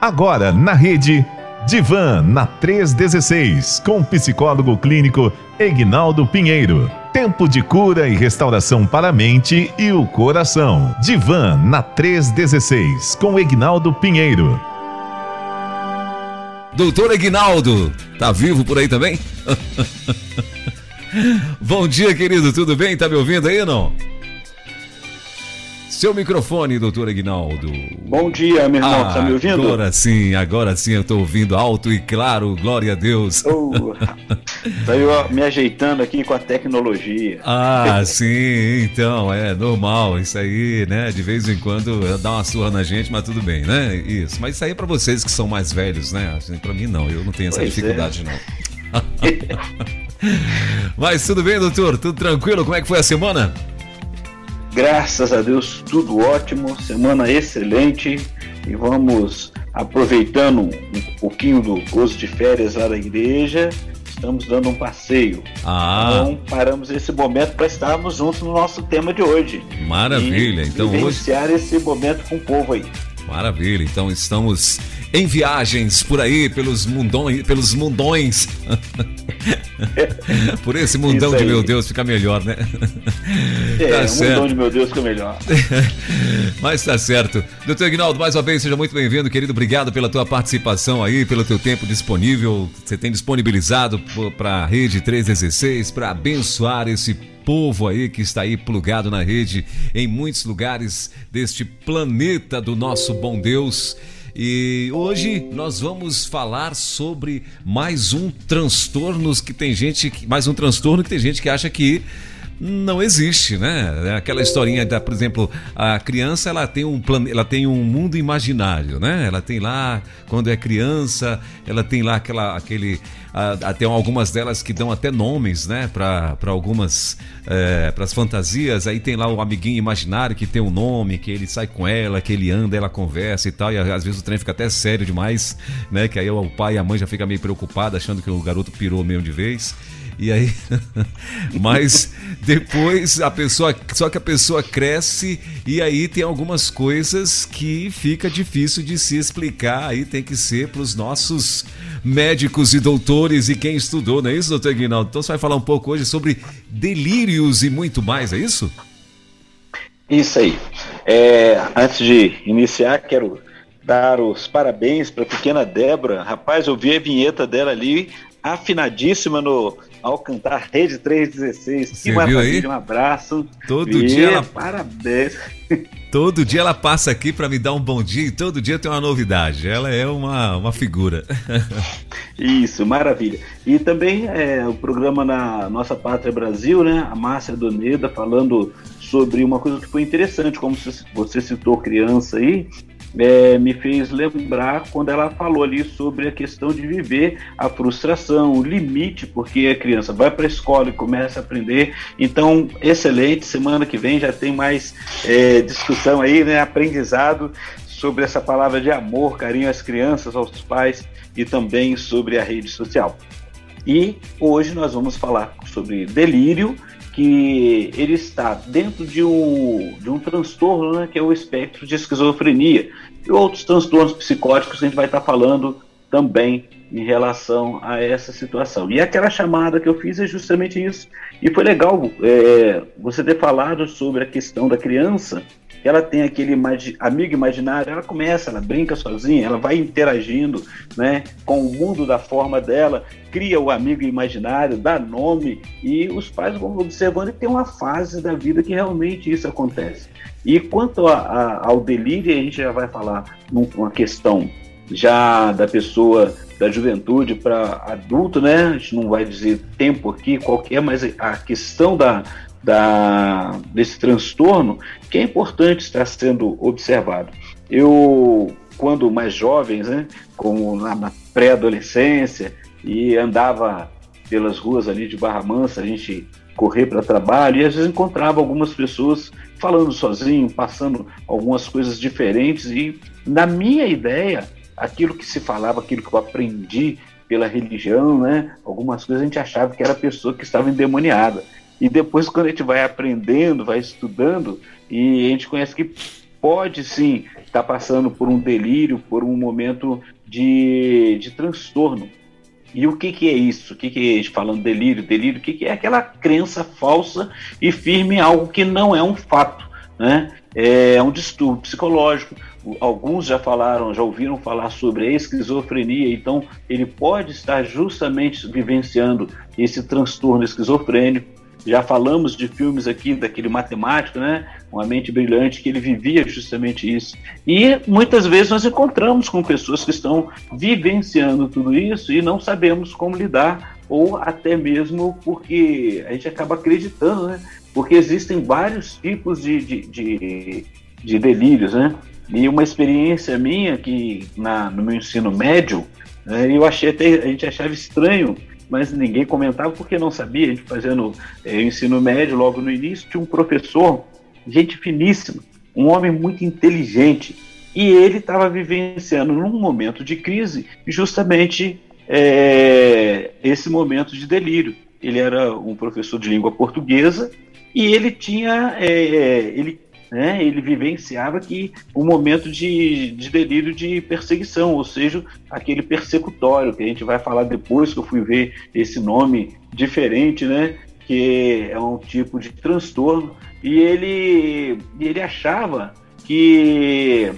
Agora na rede Divan na 316 com psicólogo clínico Egnaldo Pinheiro. Tempo de cura e restauração para a mente e o coração. Divan na 316 com Egnaldo Pinheiro. Doutor Egnaldo, tá vivo por aí também? Bom dia, querido, tudo bem? Tá me ouvindo aí não? Seu microfone, doutor Aguinaldo. Bom dia, meu irmão. Ah, tá me ouvindo? Agora sim, agora sim eu tô ouvindo alto e claro, glória a Deus. Oh, tá eu me ajeitando aqui com a tecnologia. Ah, sim, então, é normal. Isso aí, né? De vez em quando dá uma surra na gente, mas tudo bem, né? Isso. Mas isso aí é pra vocês que são mais velhos, né? Assim, pra mim, não. Eu não tenho essa pois dificuldade, é. não. mas tudo bem, doutor? Tudo tranquilo? Como é que foi a semana? Graças a Deus, tudo ótimo, semana excelente e vamos aproveitando um pouquinho do gozo de férias lá da igreja, estamos dando um passeio. Ah. Então paramos esse momento para estarmos juntos no nosso tema de hoje. Maravilha, e então vivenciar hoje... esse momento com o povo aí. Maravilha, então estamos em viagens por aí, pelos mundões, pelos mundões. por esse mundão de meu Deus fica melhor, né? É, tá certo. mundão de meu Deus fica melhor. Mas tá certo. Doutor Ignaldo, mais uma vez, seja muito bem-vindo, querido. Obrigado pela tua participação aí, pelo teu tempo disponível. Você tem disponibilizado para a Rede 316 para abençoar esse povo aí que está aí plugado na rede em muitos lugares deste planeta do nosso bom Deus. E hoje nós vamos falar sobre mais um transtorno que tem gente, mais um transtorno que tem gente que acha que não existe, né? É aquela historinha da, por exemplo, a criança ela tem um plane... ela tem um mundo imaginário, né? Ela tem lá quando é criança, ela tem lá aquela aquele até algumas delas que dão até nomes, né? Para algumas é, para as fantasias. Aí tem lá o amiguinho imaginário que tem um nome, que ele sai com ela, que ele anda, ela conversa e tal. E às vezes o trem fica até sério demais, né? Que aí o pai e a mãe já fica meio preocupado, achando que o garoto pirou mesmo de vez. E aí, mas depois a pessoa, só que a pessoa cresce e aí tem algumas coisas que fica difícil de se explicar. Aí tem que ser para os nossos médicos e doutores e quem estudou, não é isso, doutor Guinaldo? Então você vai falar um pouco hoje sobre delírios e muito mais, é isso? Isso aí. É, antes de iniciar, quero dar os parabéns para a pequena Débora. Rapaz, eu vi a vinheta dela ali, afinadíssima no, ao cantar Rede 316. Você que maravilha, um abraço. Todo e dia ela... Parabéns. Todo dia ela passa aqui para me dar um bom dia e todo dia tem uma novidade. Ela é uma, uma figura. Isso, maravilha. E também é, o programa na Nossa Pátria Brasil, né? A Márcia Doneda falando sobre uma coisa que foi interessante, como você citou criança aí, é, me fez lembrar quando ela falou ali sobre a questão de viver a frustração, o limite, porque a criança vai para a escola e começa a aprender. Então, excelente. Semana que vem já tem mais é, discussão aí, né? Aprendizado sobre essa palavra de amor, carinho às crianças, aos pais e também sobre a rede social. E hoje nós vamos falar sobre delírio que ele está dentro de um, de um transtorno, né, que é o espectro de esquizofrenia, e outros transtornos psicóticos a gente vai estar falando também em relação a essa situação. E aquela chamada que eu fiz é justamente isso. E foi legal é, você ter falado sobre a questão da criança ela tem aquele imagi amigo imaginário, ela começa, ela brinca sozinha, ela vai interagindo né, com o mundo da forma dela, cria o amigo imaginário, dá nome, e os pais vão observando que tem uma fase da vida que realmente isso acontece. E quanto a, a, ao delírio, a gente já vai falar numa questão já da pessoa da juventude para adulto, né? A gente não vai dizer tempo aqui qualquer, mas a questão da, da, desse transtorno que é importante estar sendo observado. Eu, quando mais jovens, né, como na, na pré-adolescência, e andava pelas ruas ali de Barra Mansa, a gente correr para trabalho e às vezes encontrava algumas pessoas falando sozinho, passando algumas coisas diferentes e na minha ideia, aquilo que se falava, aquilo que eu aprendi pela religião, né, algumas coisas a gente achava que era pessoa que estava endemoniada. E depois, quando a gente vai aprendendo, vai estudando, e a gente conhece que pode sim está passando por um delírio, por um momento de, de transtorno. E o que, que é isso? O que, que é falando delírio? Delírio, o que, que é aquela crença falsa e firme em algo que não é um fato, né? É um distúrbio psicológico. Alguns já falaram, já ouviram falar sobre a esquizofrenia, então ele pode estar justamente vivenciando esse transtorno esquizofrênico já falamos de filmes aqui daquele matemático, né? Uma mente brilhante que ele vivia justamente isso. E muitas vezes nós encontramos com pessoas que estão vivenciando tudo isso e não sabemos como lidar, ou até mesmo porque a gente acaba acreditando, né? Porque existem vários tipos de, de, de, de delírios, né? E uma experiência minha que na, no meu ensino médio, né, eu achei até, a gente achava estranho mas ninguém comentava porque não sabia. A gente fazendo é, ensino médio logo no início, tinha um professor, gente finíssima, um homem muito inteligente, e ele estava vivenciando num momento de crise justamente é, esse momento de delírio. Ele era um professor de língua portuguesa e ele tinha, é, ele né, ele vivenciava que um momento de, de delírio de perseguição, ou seja, aquele persecutório, que a gente vai falar depois que eu fui ver esse nome diferente, né, que é um tipo de transtorno, e ele, ele achava que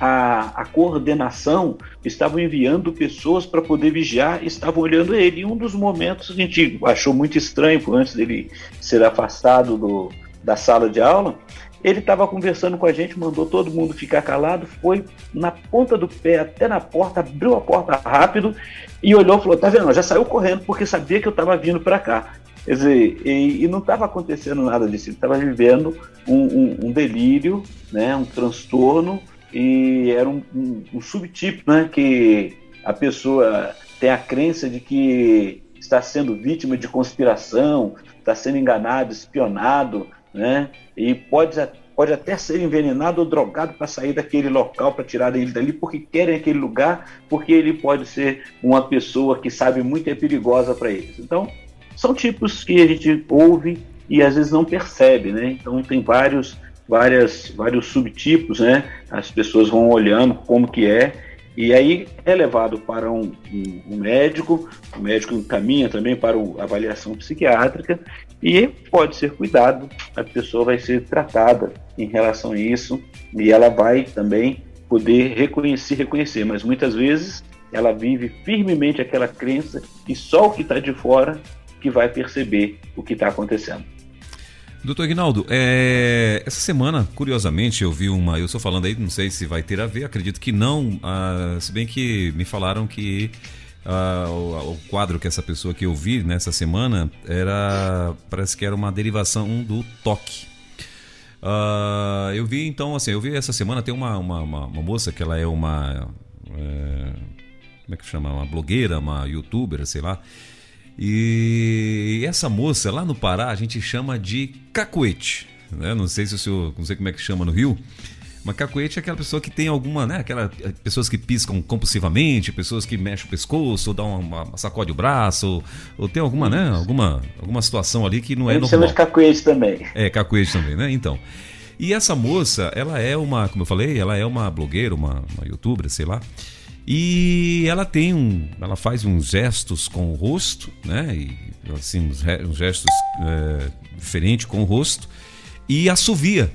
a, a, coordenação estavam enviando pessoas para poder vigiar, estavam olhando ele. E um dos momentos a gente achou muito estranho, antes dele ser afastado do, da sala de aula, ele estava conversando com a gente, mandou todo mundo ficar calado, foi na ponta do pé até na porta, abriu a porta rápido e olhou e falou: Tá vendo? Já saiu correndo porque sabia que eu estava vindo para cá. Quer dizer, e, e não estava acontecendo nada disso, ele estava vivendo um, um, um, delírio, né, um transtorno, e era um, um, subtipo né, que a pessoa tem a crença de que está sendo vítima de conspiração, está sendo enganado, espionado, né? E pode, pode até ser envenenado ou drogado para sair daquele local, para tirar ele dali, porque querem aquele lugar, porque ele pode ser uma pessoa que sabe muito e é perigosa para eles. Então, são tipos que a gente ouve e às vezes não percebe, né? Então tem vários, várias, vários subtipos, né? As pessoas vão olhando como que é e aí é levado para um, um, um médico, o médico encaminha também para avaliação psiquiátrica e pode ser cuidado, a pessoa vai ser tratada em relação a isso e ela vai também poder reconhecer, reconhecer, mas muitas vezes ela vive firmemente aquela crença e só o que está de fora que vai perceber o que está acontecendo. Doutor Ignaldo, é, essa semana, curiosamente, eu vi uma. Eu estou falando aí, não sei se vai ter a ver, acredito que não. Ah, se bem que me falaram que ah, o, o, quadro que essa pessoa que eu vi nessa semana era. Parece que era uma derivação do toque. Ah, eu vi então, assim, eu vi essa semana tem uma, uma, uma, uma moça que ela é uma. É, como é que chama? Uma blogueira, uma youtuber, sei lá. E essa moça lá no Pará a gente chama de cacuete. Né? Não sei se o senhor, não sei como é que chama no Rio. Mas cacuete é aquela pessoa que tem alguma, né? Aquela, pessoas que piscam compulsivamente, pessoas que mexem o pescoço, ou dão uma, uma sacode o braço, ou, ou, tem alguma, né? Alguma, alguma situação ali que não é normal. chama de cacuete também. É, cacuete também, né? Então. E essa moça, ela é uma, como eu falei, ela é uma blogueira, uma, uma youtuber, sei lá. E ela tem um. Ela faz uns gestos com o rosto, né? E, assim, uns, uns gestos é, diferentes com o rosto. E assovia.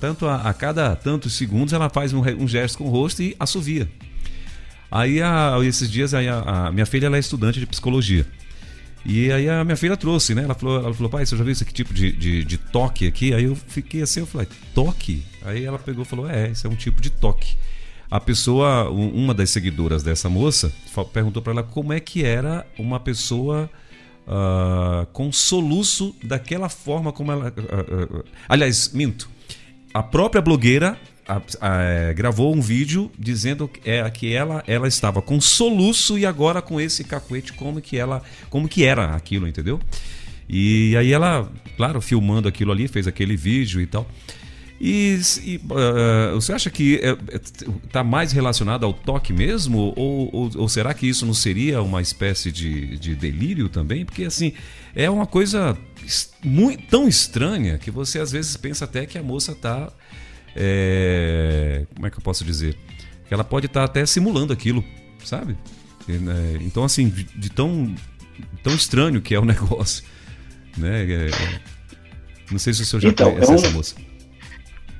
Tanto a, a, cada tantos segundos ela faz um, um, gesto com o rosto e assovia. Aí, a, esses dias, aí a, a minha filha ela é estudante de psicologia. E aí a minha filha trouxe, né? Ela falou, ela falou pai, você já viu esse tipo de, de, de toque aqui? Aí eu fiquei assim, eu falei, toque? Aí ela pegou e falou, é, esse é um tipo de toque a pessoa, uma das seguidoras dessa moça, perguntou para ela como é que era uma pessoa uh, com soluço daquela forma como ela. Uh, uh, aliás, minto. A própria blogueira é, gravou um vídeo dizendo é, que ela, ela estava com soluço e agora com esse cacuete como que ela como que era aquilo entendeu? E aí ela claro filmando aquilo ali fez aquele vídeo e tal e, e uh, você acha que está é, é, tá mais relacionado ao toque mesmo? Ou, ou, ou, será que isso não seria uma espécie de, de delírio também? Porque assim, é uma coisa muito, tão estranha que você às vezes pensa até que a moça está é, é que eu posso dizer? Que ela pode estar tá até simulando aquilo, sabe? Né, então, assim, de, de, tão, tão estranho que é o negócio. Né? É, é, não sei se o senhor já então, conhece é um, essa moça.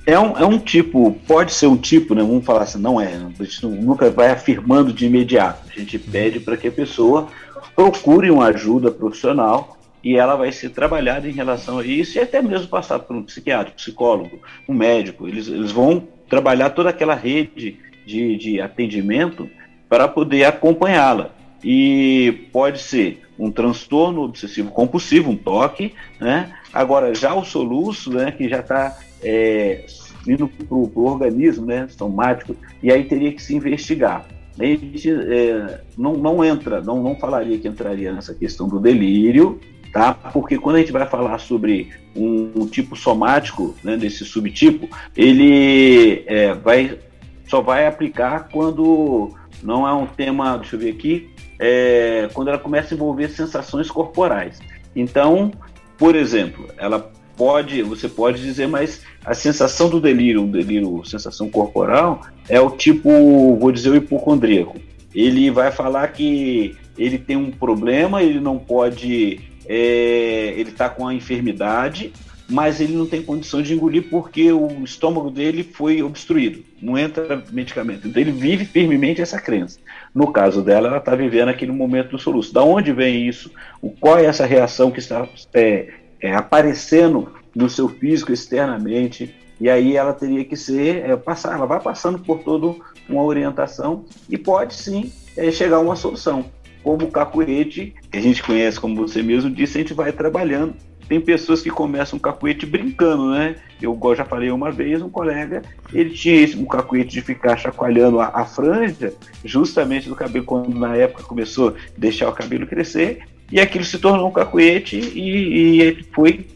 É um, é um tipo, pode ser um tipo, né? Vamos falar assim, não é. A gente nunca vai afirmando de imediato. A gente pede para que a pessoa procure uma ajuda profissional e ela vai ser trabalhada em relação a isso e até mesmo passar por um psiquiatra, psicólogo, um médico. Eles, eles vão trabalhar toda aquela rede de, de atendimento para poder acompanhá-la. E pode ser um transtorno obsessivo compulsivo, um toque, né? Agora, já o soluço, né, que já está é, indo para o organismo né, somático, e aí teria que se investigar. A gente é, não, não entra, não, não falaria que entraria nessa questão do delírio, tá? Porque quando a gente vai falar sobre um, um tipo somático, né, desse subtipo, ele é, vai só vai aplicar quando não é um tema, deixa eu ver aqui, é, quando ela começa a envolver sensações corporais. Então, por exemplo, ela pode, você pode dizer, mas a sensação do delírio, delírio, sensação corporal, é o tipo, vou dizer, o hipocondríaco. Ele vai falar que ele tem um problema, ele não pode, é, ele está com a enfermidade, mas ele não tem condição de engolir porque o estômago dele foi obstruído, não entra medicamento. Então ele vive firmemente essa crença. No caso dela, ela está vivendo aquele momento do soluço. Da onde vem isso? O, qual é essa reação que está é, é, aparecendo no seu físico externamente? E aí ela teria que ser, é, passar, ela vai passando por toda uma orientação e pode sim é, chegar a uma solução. Como o cacuete, que a gente conhece, como você mesmo disse, a gente vai trabalhando tem pessoas que começam o cacuete brincando, né? Eu já falei uma vez, um colega, ele tinha esse, um cacuete de ficar chacoalhando a, a, franja, justamente do cabelo, quando na época começou a deixar o cabelo crescer, e aquilo se tornou um cacuete, e, e ele foi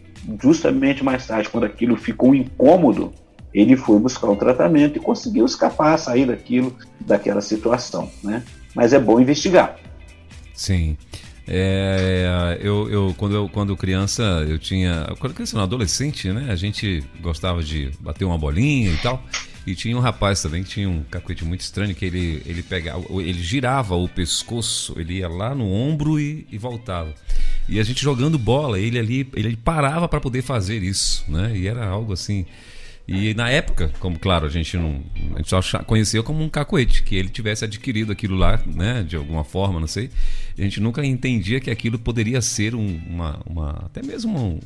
justamente mais tarde, quando aquilo ficou incômodo, ele foi buscar um tratamento e conseguiu escapar, sair daquilo, daquela situação, né? Mas é bom investigar. Sim. É, eu, eu, quando eu quando criança, eu tinha. Quando criança, não, adolescente, né? A gente gostava de bater uma bolinha e tal. E tinha um rapaz também que tinha um cacuete muito estranho que ele, ele pegava, ele girava o pescoço, ele ia lá no ombro e, e voltava. E a gente jogando bola, ele ali, ele parava para poder fazer isso, né? E era algo assim e na época, como claro, a gente não. A gente só conhecia como um cacoete, que ele tivesse adquirido aquilo lá, né? De alguma forma, não sei. A gente nunca entendia que aquilo poderia ser um, uma, uma. Até mesmo um,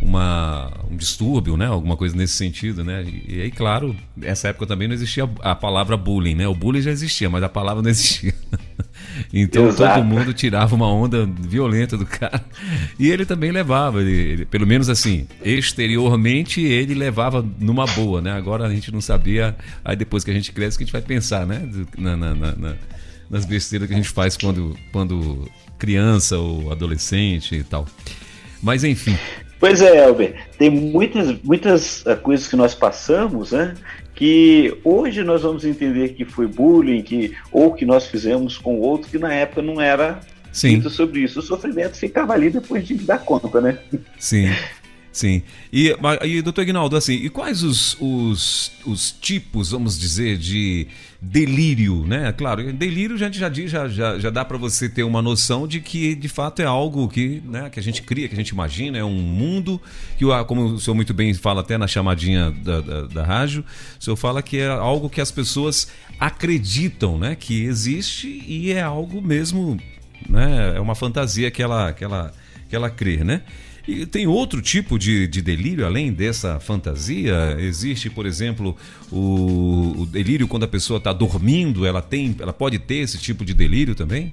uma, um distúrbio, né? Alguma coisa nesse sentido, né? E, aí, claro, nessa época também não existia a palavra bullying, né? O bullying já existia, mas a palavra não existia. Então Exato. todo mundo tirava uma onda violenta do cara. E ele também levava, ele, ele, pelo menos assim, exteriormente ele levava numa boa, né? Agora a gente não sabia, aí depois que a gente cresce que a gente vai pensar, né? Na, na, na, nas besteiras que a gente faz quando, quando criança ou adolescente e tal. Mas enfim. Pois é, Elber, tem muitas, muitas eh, coisas que nós passamos, né? que hoje nós vamos entender que foi bullying, que, ou que nós fizemos com outro, que na época não era Sim. sobre isso. O sofrimento ficava ali depois de dar conta, né? Sim. Sim. E, e doutor Ignaldo, assim, e quais os, os, os tipos, vamos dizer, de delírio, né? Claro, delírio a gente já diz, já, já, já dá para você ter uma noção de que de fato é algo que, né, que a gente cria, que a gente imagina, é um mundo que, como o senhor muito bem fala até na chamadinha da, da, da rádio, o senhor fala que é algo que as pessoas acreditam, né, que existe e é algo mesmo, né, é uma fantasia que ela, que ela, que ela crê, né? E tem outro tipo de, de delírio além dessa fantasia? Existe, por exemplo, o, o delírio quando a pessoa está dormindo, ela tem, ela pode ter esse tipo de delírio também?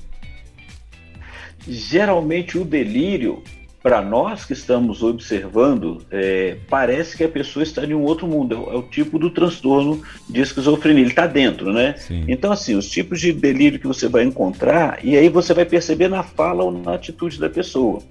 Geralmente o delírio, para nós que estamos observando, é, parece que a pessoa está em um outro mundo. É o tipo do transtorno de esquizofrenia. Ele está dentro, né? Sim. Então, assim, os tipos de delírio que você vai encontrar, e aí você vai perceber na fala ou na atitude da pessoa.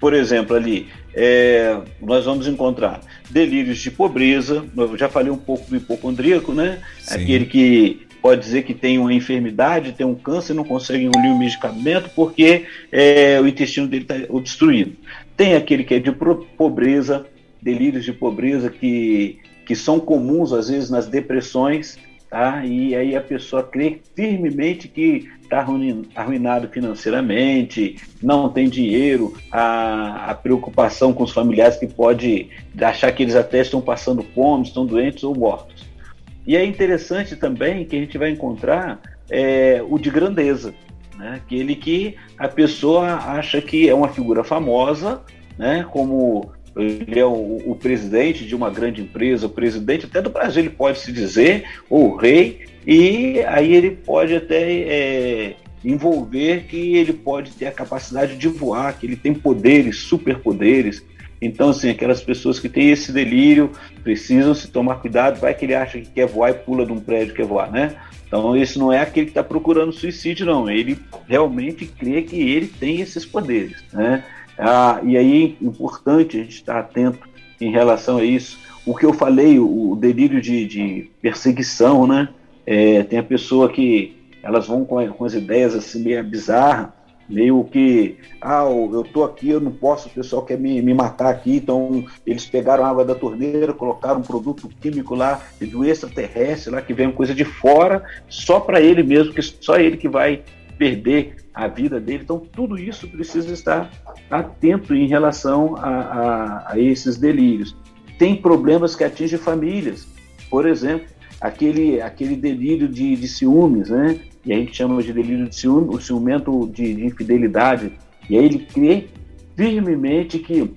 Por exemplo, ali, é, nós vamos encontrar delírios de pobreza, eu já falei um pouco do hipocondríaco, né? Sim. Aquele que pode dizer que tem uma enfermidade, tem um câncer, não consegue engolir o medicamento porque é, o intestino dele está obstruído. Tem aquele que é de pobreza, delírios de pobreza que que são comuns às vezes nas depressões, tá? E aí a pessoa crê firmemente que está arruinado financeiramente, não tem dinheiro, a, a, preocupação com os familiares que pode achar que eles até estão passando fome, estão doentes ou mortos. E é interessante também que a gente vai encontrar é, o de grandeza, né? aquele que a pessoa acha que é uma figura famosa, né? como ele é o, o, presidente de uma grande empresa, o presidente até do Brasil, ele pode se dizer, ou o rei, e aí ele pode até é, envolver que ele pode ter a capacidade de voar, que ele tem poderes, superpoderes. Então, assim, aquelas pessoas que têm esse delírio precisam se tomar cuidado, vai que ele acha que quer voar e pula de um prédio que quer voar, né? Então, esse não é aquele que está procurando suicídio, não. Ele realmente crê que ele tem esses poderes, né? Ah, e aí é importante a gente estar atento em relação a isso. O que eu falei, o, delírio de, de perseguição, né? É, tem a pessoa que elas vão com, com as ideias assim meio bizarras, meio que, ah, eu tô aqui, eu não posso, o pessoal quer me, me matar aqui, então eles pegaram água da torneira, colocaram um produto químico lá, do extraterrestre lá, que vem coisa de fora, só para ele mesmo, que só ele que vai perder a vida dele. Então, tudo isso precisa estar atento em relação a, a, a esses delírios. Tem problemas que atingem famílias. Por exemplo, aquele, aquele delírio de, de ciúmes, né? E a gente chama de delírio de ciúme, o ciumento de, de infidelidade. E aí ele crê firmemente que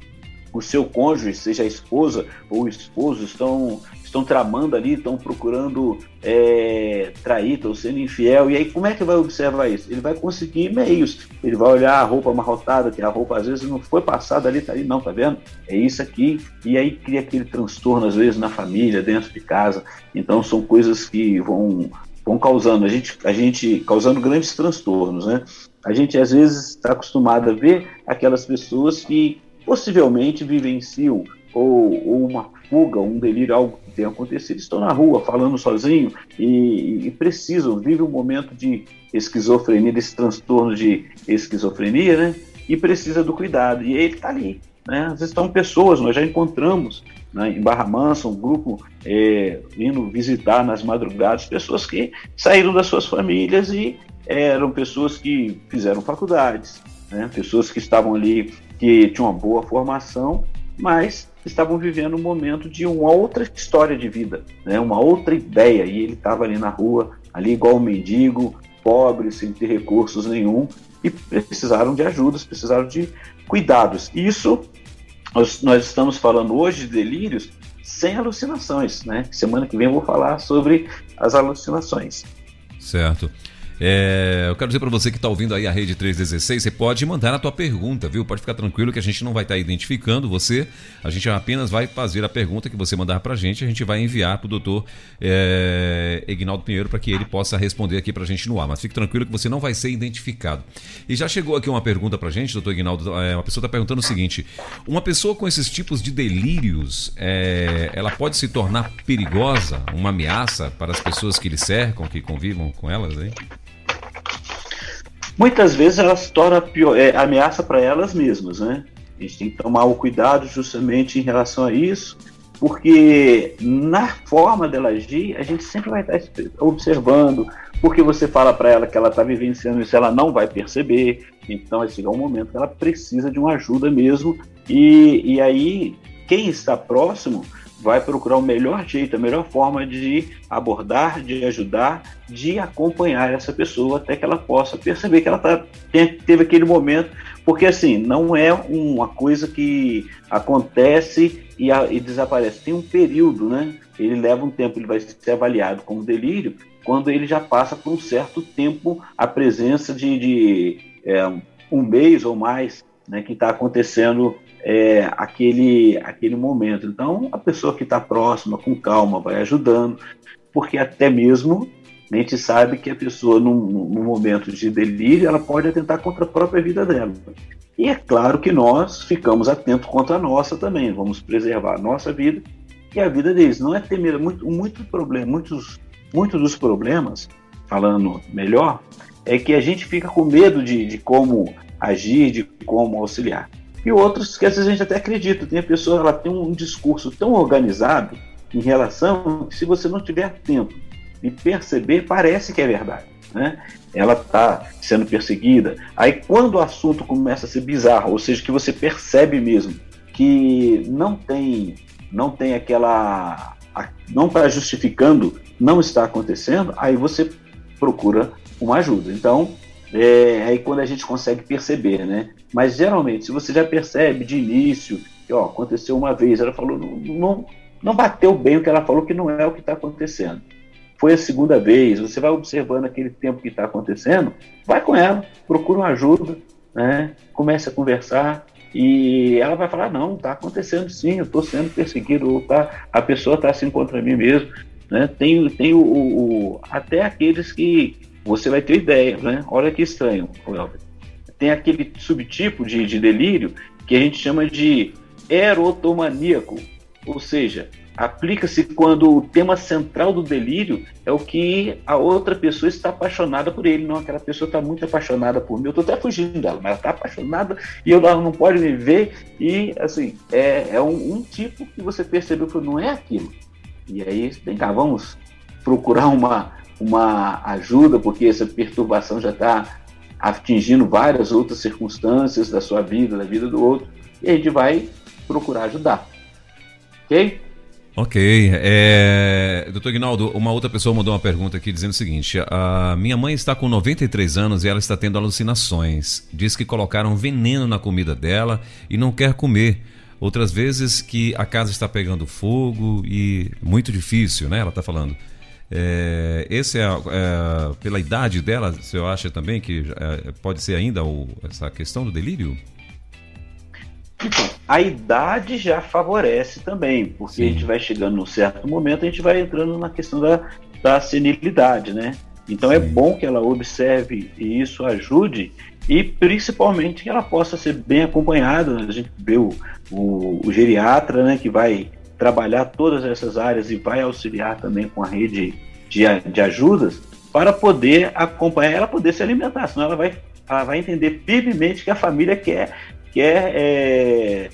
o seu cônjuge, seja a esposa ou o esposo, estão estão tramando ali, estão procurando é, trair, estão sendo infiel. E aí, como é que vai observar isso? Ele vai conseguir meios. Ele vai olhar a roupa amarrotada, que a roupa às vezes não foi passada ali, tá ali, não, tá vendo? É isso aqui. E aí cria aquele transtorno, às vezes, na família, dentro de casa. Então, são coisas que vão, vão causando, a gente, a gente causando grandes transtornos, né? A gente, às vezes, está acostumado a ver aquelas pessoas que possivelmente vivenciam ou, ou uma fuga, um delírio, algo que tenha acontecido, estão na rua falando sozinho e, e precisam, vivem um momento de esquizofrenia, desse transtorno de esquizofrenia, né? E precisa do cuidado. E ele está ali. Né? Às vezes estão pessoas, nós já encontramos né, em Barra Mansa um grupo é, indo visitar nas madrugadas pessoas que saíram das suas famílias e eram pessoas que fizeram faculdades, né? pessoas que estavam ali, que tinham uma boa formação, mas estavam vivendo um momento de uma outra história de vida, né? uma outra ideia. E ele estava ali na rua, ali igual um mendigo, pobre, sem ter recursos nenhum, e precisaram de ajudas, precisaram de cuidados. Isso nós, estamos falando hoje de delírios sem alucinações, né? Semana que vem eu vou falar sobre as alucinações. Certo. É, eu quero dizer para você que está ouvindo aí a Rede 316, você pode mandar a tua pergunta, viu? Pode ficar tranquilo que a gente não vai estar tá identificando você, a gente apenas vai fazer a pergunta que você mandar para a gente, a gente vai enviar para o doutor é, Ignaldo Pinheiro para que ele possa responder aqui para a gente no ar. Mas fique tranquilo que você não vai ser identificado. E já chegou aqui uma pergunta para a gente, doutor Ignaldo, é, uma pessoa está perguntando o seguinte, uma pessoa com esses tipos de delírios, é, ela pode se tornar perigosa, uma ameaça para as pessoas que lhe cercam, que convivam com elas aí? Muitas vezes elas se tornam pior, é, ameaça para elas mesmas, né? A gente tem que tomar o cuidado justamente em relação a isso, porque na forma dela agir, a gente sempre vai estar observando, porque você fala para ela que ela está vivenciando isso, ela não vai perceber, então vai chegar um momento que ela precisa de uma ajuda mesmo, e, e aí quem está próximo vai procurar o melhor jeito, a melhor forma de abordar, de ajudar, de acompanhar essa pessoa até que ela possa perceber que ela tá, teve aquele momento, porque assim, não é uma coisa que acontece e, a, e desaparece, tem um período, né? Ele leva um tempo, ele vai ser avaliado como delírio, quando ele já passa por um certo tempo a presença de, de é, um mês ou mais né, que está acontecendo é, aquele, aquele momento. Então, a pessoa que está próxima, com calma, vai ajudando, porque até mesmo a gente sabe que a pessoa, num, num momento de delírio, ela pode atentar contra a própria vida dela. E é claro que nós ficamos atentos contra a nossa também, vamos preservar a nossa vida e a vida deles. Não é temer muito, muito problema, muitos, muitos dos problemas, falando melhor, é que a gente fica com medo de, de como agir, de como auxiliar. E outros que às vezes a gente até acredita, tem a pessoa, ela tem um discurso tão organizado, em relação se você não tiver tempo de perceber, parece que é verdade. Né? Ela está sendo perseguida. Aí, quando o assunto começa a ser bizarro, ou seja, que você percebe mesmo que não tem, não tem aquela, não está justificando, não está acontecendo, aí você procura uma ajuda. Então, é aí quando a gente consegue perceber, né? Mas geralmente, se você já percebe de início que ó, aconteceu uma vez, ela falou, não, não, não bateu bem o que ela falou, que não é o que está acontecendo. Foi a segunda vez, você vai observando aquele tempo que está acontecendo, vai com ela, procura uma ajuda, né? comece a conversar, e ela vai falar, não, está acontecendo sim, eu estou sendo perseguido, ou tá, a pessoa está assim contra mim mesmo. Né? Tem, tem o, o, até aqueles que você vai ter ideia, né? Olha que estranho, Tem aquele subtipo de, de delírio que a gente chama de erotomaníaco, ou seja, aplica-se quando o tema central do delírio é o que a outra pessoa está apaixonada por ele. Não, aquela pessoa está muito apaixonada por mim. Eu estou até fugindo dela, mas ela está apaixonada e ela não pode me ver. E, assim, é, é um, um, tipo que você percebeu que não é aquilo. E aí, vem cá, vamos procurar uma, uma ajuda, porque essa perturbação já está atingindo várias outras circunstâncias da sua vida, da vida do outro. E a gente vai procurar ajudar. Ok? Ok. É... Doutor Guinaldo, uma outra pessoa mandou uma pergunta aqui dizendo o seguinte: a minha mãe está com 93 anos e ela está tendo alucinações. Diz que colocaram veneno na comida dela e não quer comer. Outras vezes que a casa está pegando fogo e muito difícil, né? Ela está falando. É, esse é, é, pela idade dela, você acha também que é, pode ser ainda o, essa questão do delírio? Então, a idade já favorece também, porque Sim. a gente vai chegando num certo momento, a gente vai entrando na questão da, da senilidade, né? Então é Sim. é bom que ela observe e isso ajude, e principalmente que ela possa ser bem acompanhada. A gente vê o, o, o geriatra, né, que vai trabalhar todas essas áreas e vai auxiliar também com a rede de, de ajudas para poder acompanhar ela poder se alimentar, senão ela vai, ela vai entender firmemente que a família quer quer é,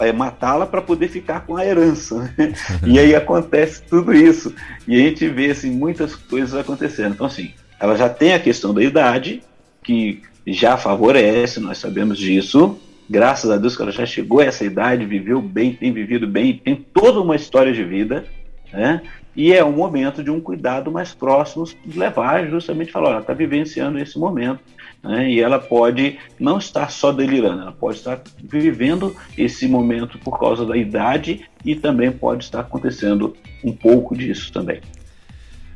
é matá-la para poder ficar com a herança. Né? e aí acontece tudo isso. E a gente vê assim, muitas coisas acontecendo. Então, assim, ela já tem a questão da idade, que já favorece, nós sabemos disso. Graças a Deus que ela já chegou a essa idade, viveu bem, tem vivido bem, tem toda uma história de vida. Né? E é um momento de um cuidado mais próximo, levar justamente falar, ela está vivenciando esse momento né? E ela pode não estar só delirando, ela pode estar vivendo esse momento por causa da idade e também pode estar acontecendo um pouco disso também.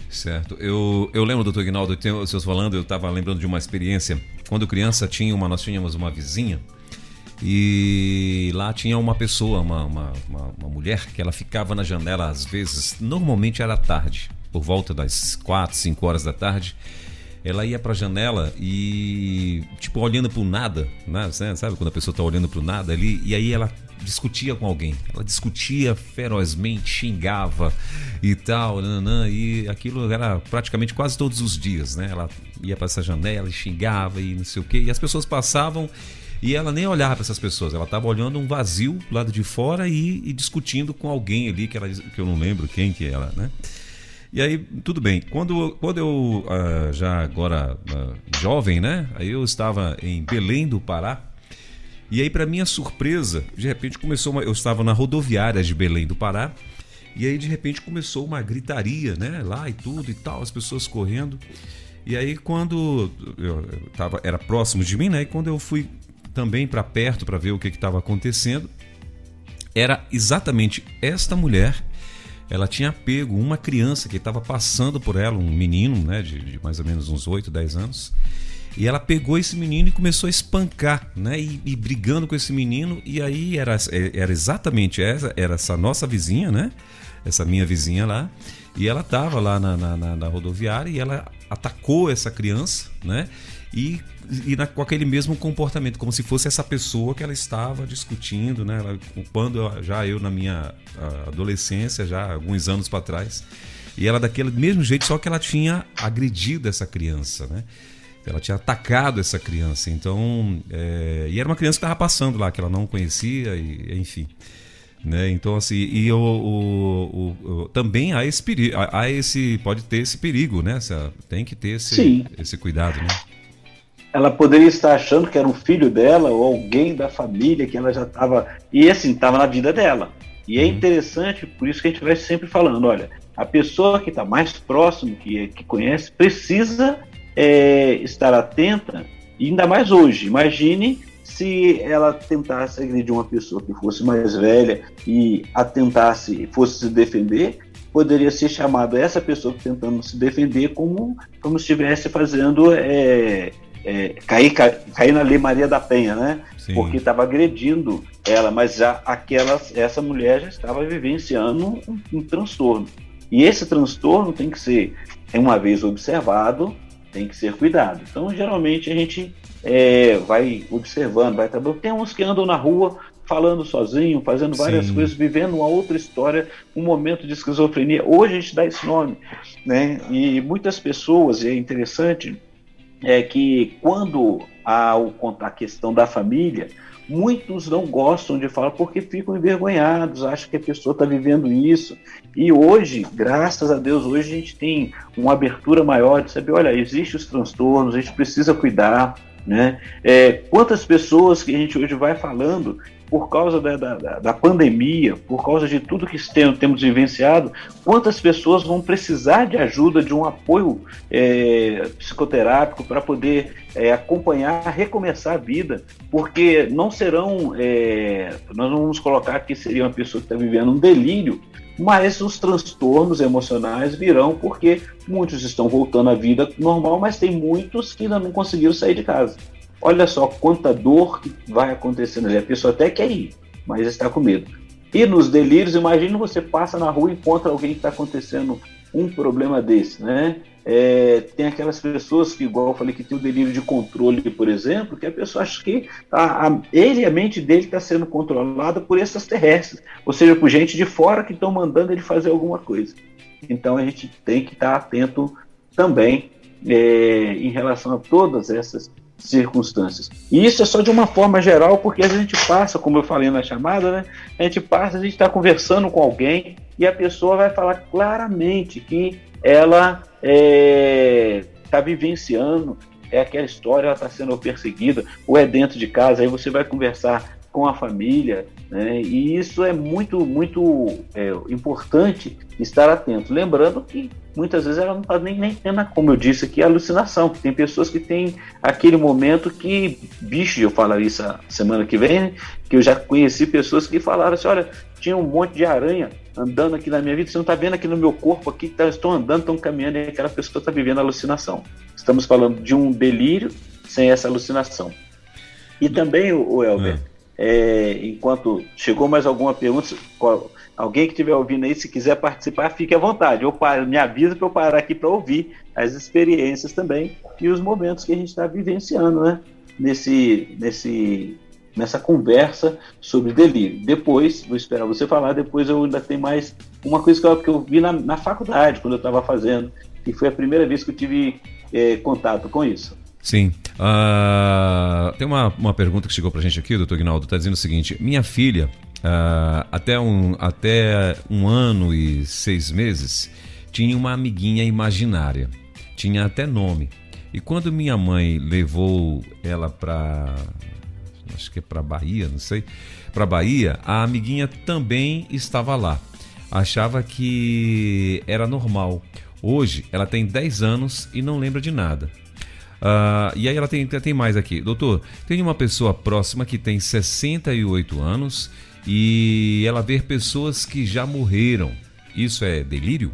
Certo. Eu, eu lembro, doutor Ignaldo, vocês falando, eu estava lembrando de uma experiência. Quando criança, tinha uma, nós tínhamos uma vizinha e lá tinha uma pessoa, uma, uma, uma, uma mulher, que ela ficava na janela às vezes, normalmente era tarde, por volta das 4, 5 horas da tarde ela ia pra janela e, tipo, olhando pro nada, né? sabe quando a pessoa tá olhando pro nada ali, e aí ela discutia com alguém. Ela discutia ferozmente, xingava e tal, nanã, e aquilo era praticamente quase todos os dias, né? Ela ia para essa janela e xingava e não sei o quê, e as pessoas passavam e ela nem olhava para essas pessoas, ela estava olhando um vazio do lado de fora e, e, discutindo com alguém ali que, ela, que eu não lembro quem que era, né? E aí, tudo bem. Quando, quando eu, uh, já agora uh, jovem, né? Aí eu estava em Belém do Pará. E aí, para minha surpresa, de repente começou uma. Eu estava na rodoviária de Belém do Pará. E aí, de repente, começou uma gritaria, né? Lá e tudo e tal, as pessoas correndo. E aí, quando eu tava, era próximo de mim, né? E quando eu fui também para perto para ver o que estava acontecendo, era exatamente esta mulher ela tinha pego uma criança que estava passando por ela, um menino, né, de, de, mais ou menos uns 8, 10 anos. E ela pegou esse menino e começou a espancar, né? E, e, brigando com esse menino. E aí era, era exatamente essa, era essa nossa vizinha, né? Essa minha vizinha lá. E ela estava lá na, na, na, na rodoviária e ela atacou essa criança, né? E, e na, com aquele mesmo comportamento, como se fosse essa pessoa que ela estava discutindo, né? Ela, quando já eu, na minha adolescência, já alguns anos para trás, e ela daquele mesmo jeito, só que ela tinha agredido essa criança, né? Ela tinha atacado essa criança, então. É, e era uma criança que estava passando lá, que ela não conhecia, e, enfim. Né? Então, assim, e o, o, o, também há esse perigo, há esse, pode ter esse perigo, né? Tem que ter esse, esse cuidado, né? Ela poderia estar achando que era um filho dela ou alguém da família que ela já estava. E assim, estava na vida dela. E é uhum. interessante, por isso que a gente vai sempre falando: olha, a pessoa que está mais próximo, que, que conhece, precisa é, estar atenta, ainda mais hoje. Imagine se ela tentasse agredir uma pessoa que fosse mais velha e atentasse, fosse se defender, poderia ser chamado essa pessoa tentando se defender como, como se estivesse fazendo é, é, cair, cair na Lei Maria da Penha, né? Sim. Porque estava agredindo ela, mas já aquela, essa mulher já estava vivenciando um, um transtorno. E esse transtorno tem que ser, uma vez observado, tem que ser cuidado. Então, geralmente, a gente é, vai observando, vai trabalhando. Tem uns que andam na rua falando sozinho, fazendo várias Sim. coisas, vivendo uma outra história, um momento de esquizofrenia. Hoje a gente dá esse nome, né? E muitas pessoas, e é interessante, é que quando há a questão da família, muitos não gostam de falar porque ficam envergonhados, acham que a pessoa está vivendo isso. E hoje, graças a Deus, hoje a gente tem uma abertura maior de saber, olha, existem os transtornos, a gente precisa cuidar, né? É, quantas pessoas que a gente hoje vai falando por causa da, da, da, pandemia, por causa de tudo que temos vivenciado, quantas pessoas vão precisar de ajuda, de um apoio é, psicoterápico para poder é, acompanhar, recomeçar a vida, porque não serão, é, nós não vamos colocar que seria uma pessoa que está vivendo um delírio, mas os transtornos emocionais virão porque muitos estão voltando à vida normal, mas tem muitos que ainda não conseguiram sair de casa. Olha só quanta dor que vai acontecendo ali. A pessoa até quer ir, mas está com medo. E nos delírios, imagina você passa na rua e encontra alguém que está acontecendo um problema desse, né? É, tem aquelas pessoas que, igual eu falei, que tem o delírio de controle, por exemplo, que a pessoa acha que a, a ele, a mente dele está sendo controlada por essas terrestres, ou seja, por gente de fora que estão mandando ele fazer alguma coisa. Então a gente tem que estar tá atento também é, em relação a todas essas circunstâncias. E isso é só de uma forma geral, porque a gente passa, como eu falei na chamada, né? A gente passa, a gente está conversando com alguém e a pessoa vai falar claramente que ela está é, tá vivenciando é aquela história, ela está sendo perseguida, ou é dentro de casa, aí você vai conversar com a família, né? e isso é muito, muito é, importante estar atento. Lembrando que muitas vezes ela não está nem, nem tendo, como eu disse aqui, alucinação, tem pessoas que têm aquele momento que, bicho, eu falaria isso semana que vem, né? que eu já conheci pessoas que falaram assim, olha, tinha um monte de aranha andando aqui na minha vida, você não está vendo aqui no meu corpo aqui, tá, estão andando, estão caminhando, e aquela pessoa está vivendo alucinação. Estamos falando de um delírio sem essa alucinação. E também, o Elber, é é, enquanto chegou mais alguma pergunta, alguém que estiver ouvindo aí, se quiser participar, fique à vontade. Eu paro, me avisa para eu parar aqui para ouvir as experiências também e os momentos que a gente está vivenciando, né? Nesse, nesse, nessa conversa sobre delírio. Depois, vou esperar você falar, depois eu ainda tenho mais uma coisa que eu, que eu vi na, na faculdade, quando eu estava fazendo, e foi a primeira vez que eu tive é, contato com isso. Sim. Uh, tem uma, uma pergunta que chegou pra gente aqui, doutor Guinaldo, tá dizendo o seguinte: minha filha, uh, até, um, até um ano e seis meses, tinha uma amiguinha imaginária. Tinha até nome. E quando minha mãe levou ela pra. Acho que é pra Bahia, não sei. Pra Bahia, a amiguinha também estava lá. Achava que era normal. Hoje ela tem 10 anos e não lembra de nada. Uh, e aí ela tem, tem mais aqui. Doutor, tem uma pessoa próxima que tem 68 anos e ela vê pessoas que já morreram. Isso é delírio?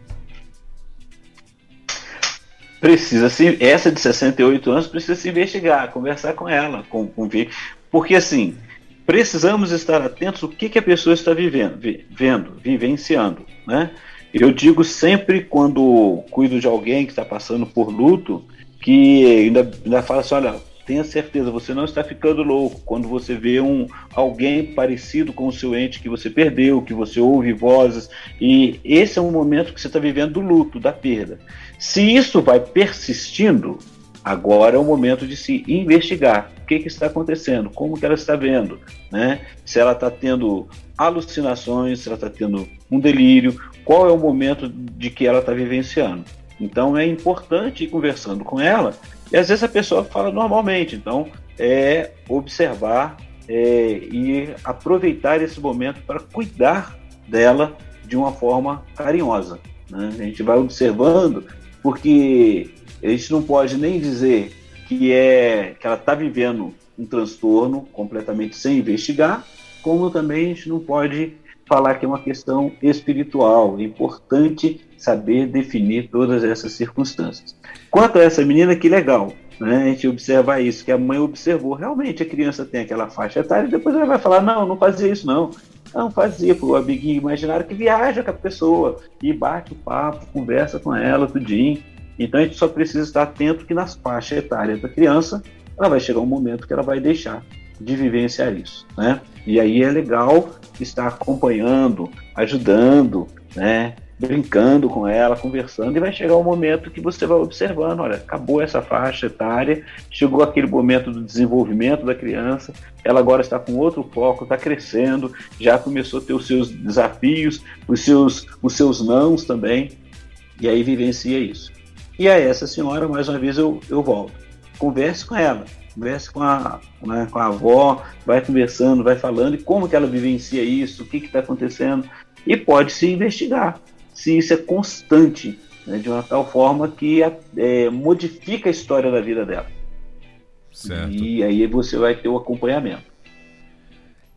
Precisa se essa de 68 anos precisa se investigar, conversar com ela, com, com porque assim precisamos estar atentos o que, que a pessoa está vivendo, vi, vendo, vivenciando, né? Eu digo sempre quando cuido de alguém que está passando por luto, que ainda, ainda fala assim, olha, tenha certeza, você não está ficando louco quando você vê um alguém parecido com o seu ente que você perdeu, que você ouve vozes, e esse é um momento que você está vivendo do luto, da perda. Se isso vai persistindo, agora é o momento de se investigar o que, que está acontecendo, como que ela está vendo, né? Se ela está tendo alucinações, se ela está tendo um delírio, qual é o momento de que ela está vivenciando. Então é importante ir conversando com ela, e às vezes a pessoa fala normalmente, então é observar é, e aproveitar esse momento para cuidar dela de uma forma carinhosa. Né? A gente vai observando, porque a gente não pode nem dizer que é que ela está vivendo um transtorno completamente sem investigar, como também a gente não pode falar que é uma questão espiritual. É importante saber definir todas essas circunstâncias. Quanto a essa menina, que legal, né? A gente observa isso, que a mãe observou. Realmente a criança tem aquela faixa etária e depois ela vai falar: não, não fazia isso, não. Não fazia, o amiguinho imaginário que viaja com a pessoa e bate o papo, conversa com ela, tudinho. Então a gente só precisa estar atento que nas faixas etárias da criança, ela vai chegar um momento que ela vai deixar de vivenciar isso, né? E aí é legal estar acompanhando, ajudando, né? brincando com ela, conversando, e vai chegar um momento que você vai observando, olha, acabou essa faixa etária, chegou aquele momento do desenvolvimento da criança, ela agora está com outro foco, está crescendo, já começou a ter os seus desafios, os seus, os seus nãos também, e aí vivencia isso. E a essa senhora, mais uma vez, eu, eu volto. Converse com ela, converse com a, né, com a avó, vai conversando, vai falando, e como que ela vivencia isso, o que está acontecendo, e pode se investigar se isso é constante, né, de uma tal forma que é, modifica a história da vida dela. Certo. E aí você vai ter o acompanhamento.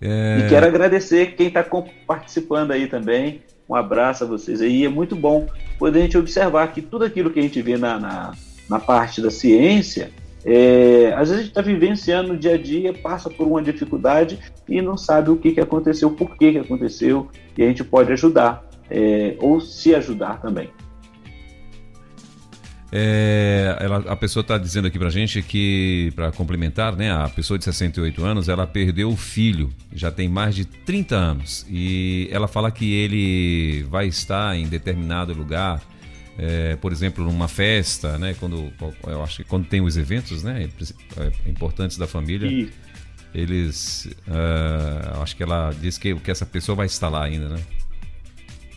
É... E quero agradecer quem está participando aí também. Um abraço a vocês aí. É muito bom poder a gente observar que tudo aquilo que a gente vê na, na, na parte da ciência, é, às vezes a gente está vivenciando no dia a dia, passa por uma dificuldade e não sabe o que, que aconteceu, por que, que aconteceu, e a gente pode ajudar é, ou se ajudar também. É, ela, a pessoa está dizendo aqui para gente que, para complementar, né, a pessoa de 68 anos, ela perdeu o filho, já tem mais de 30 anos, e ela fala que ele vai estar em determinado lugar, é, por exemplo, numa festa, né, quando, eu acho que quando tem os eventos, né, é, importantes da família, eles, uh, acho que ela diz que, que essa pessoa vai estar lá ainda, né?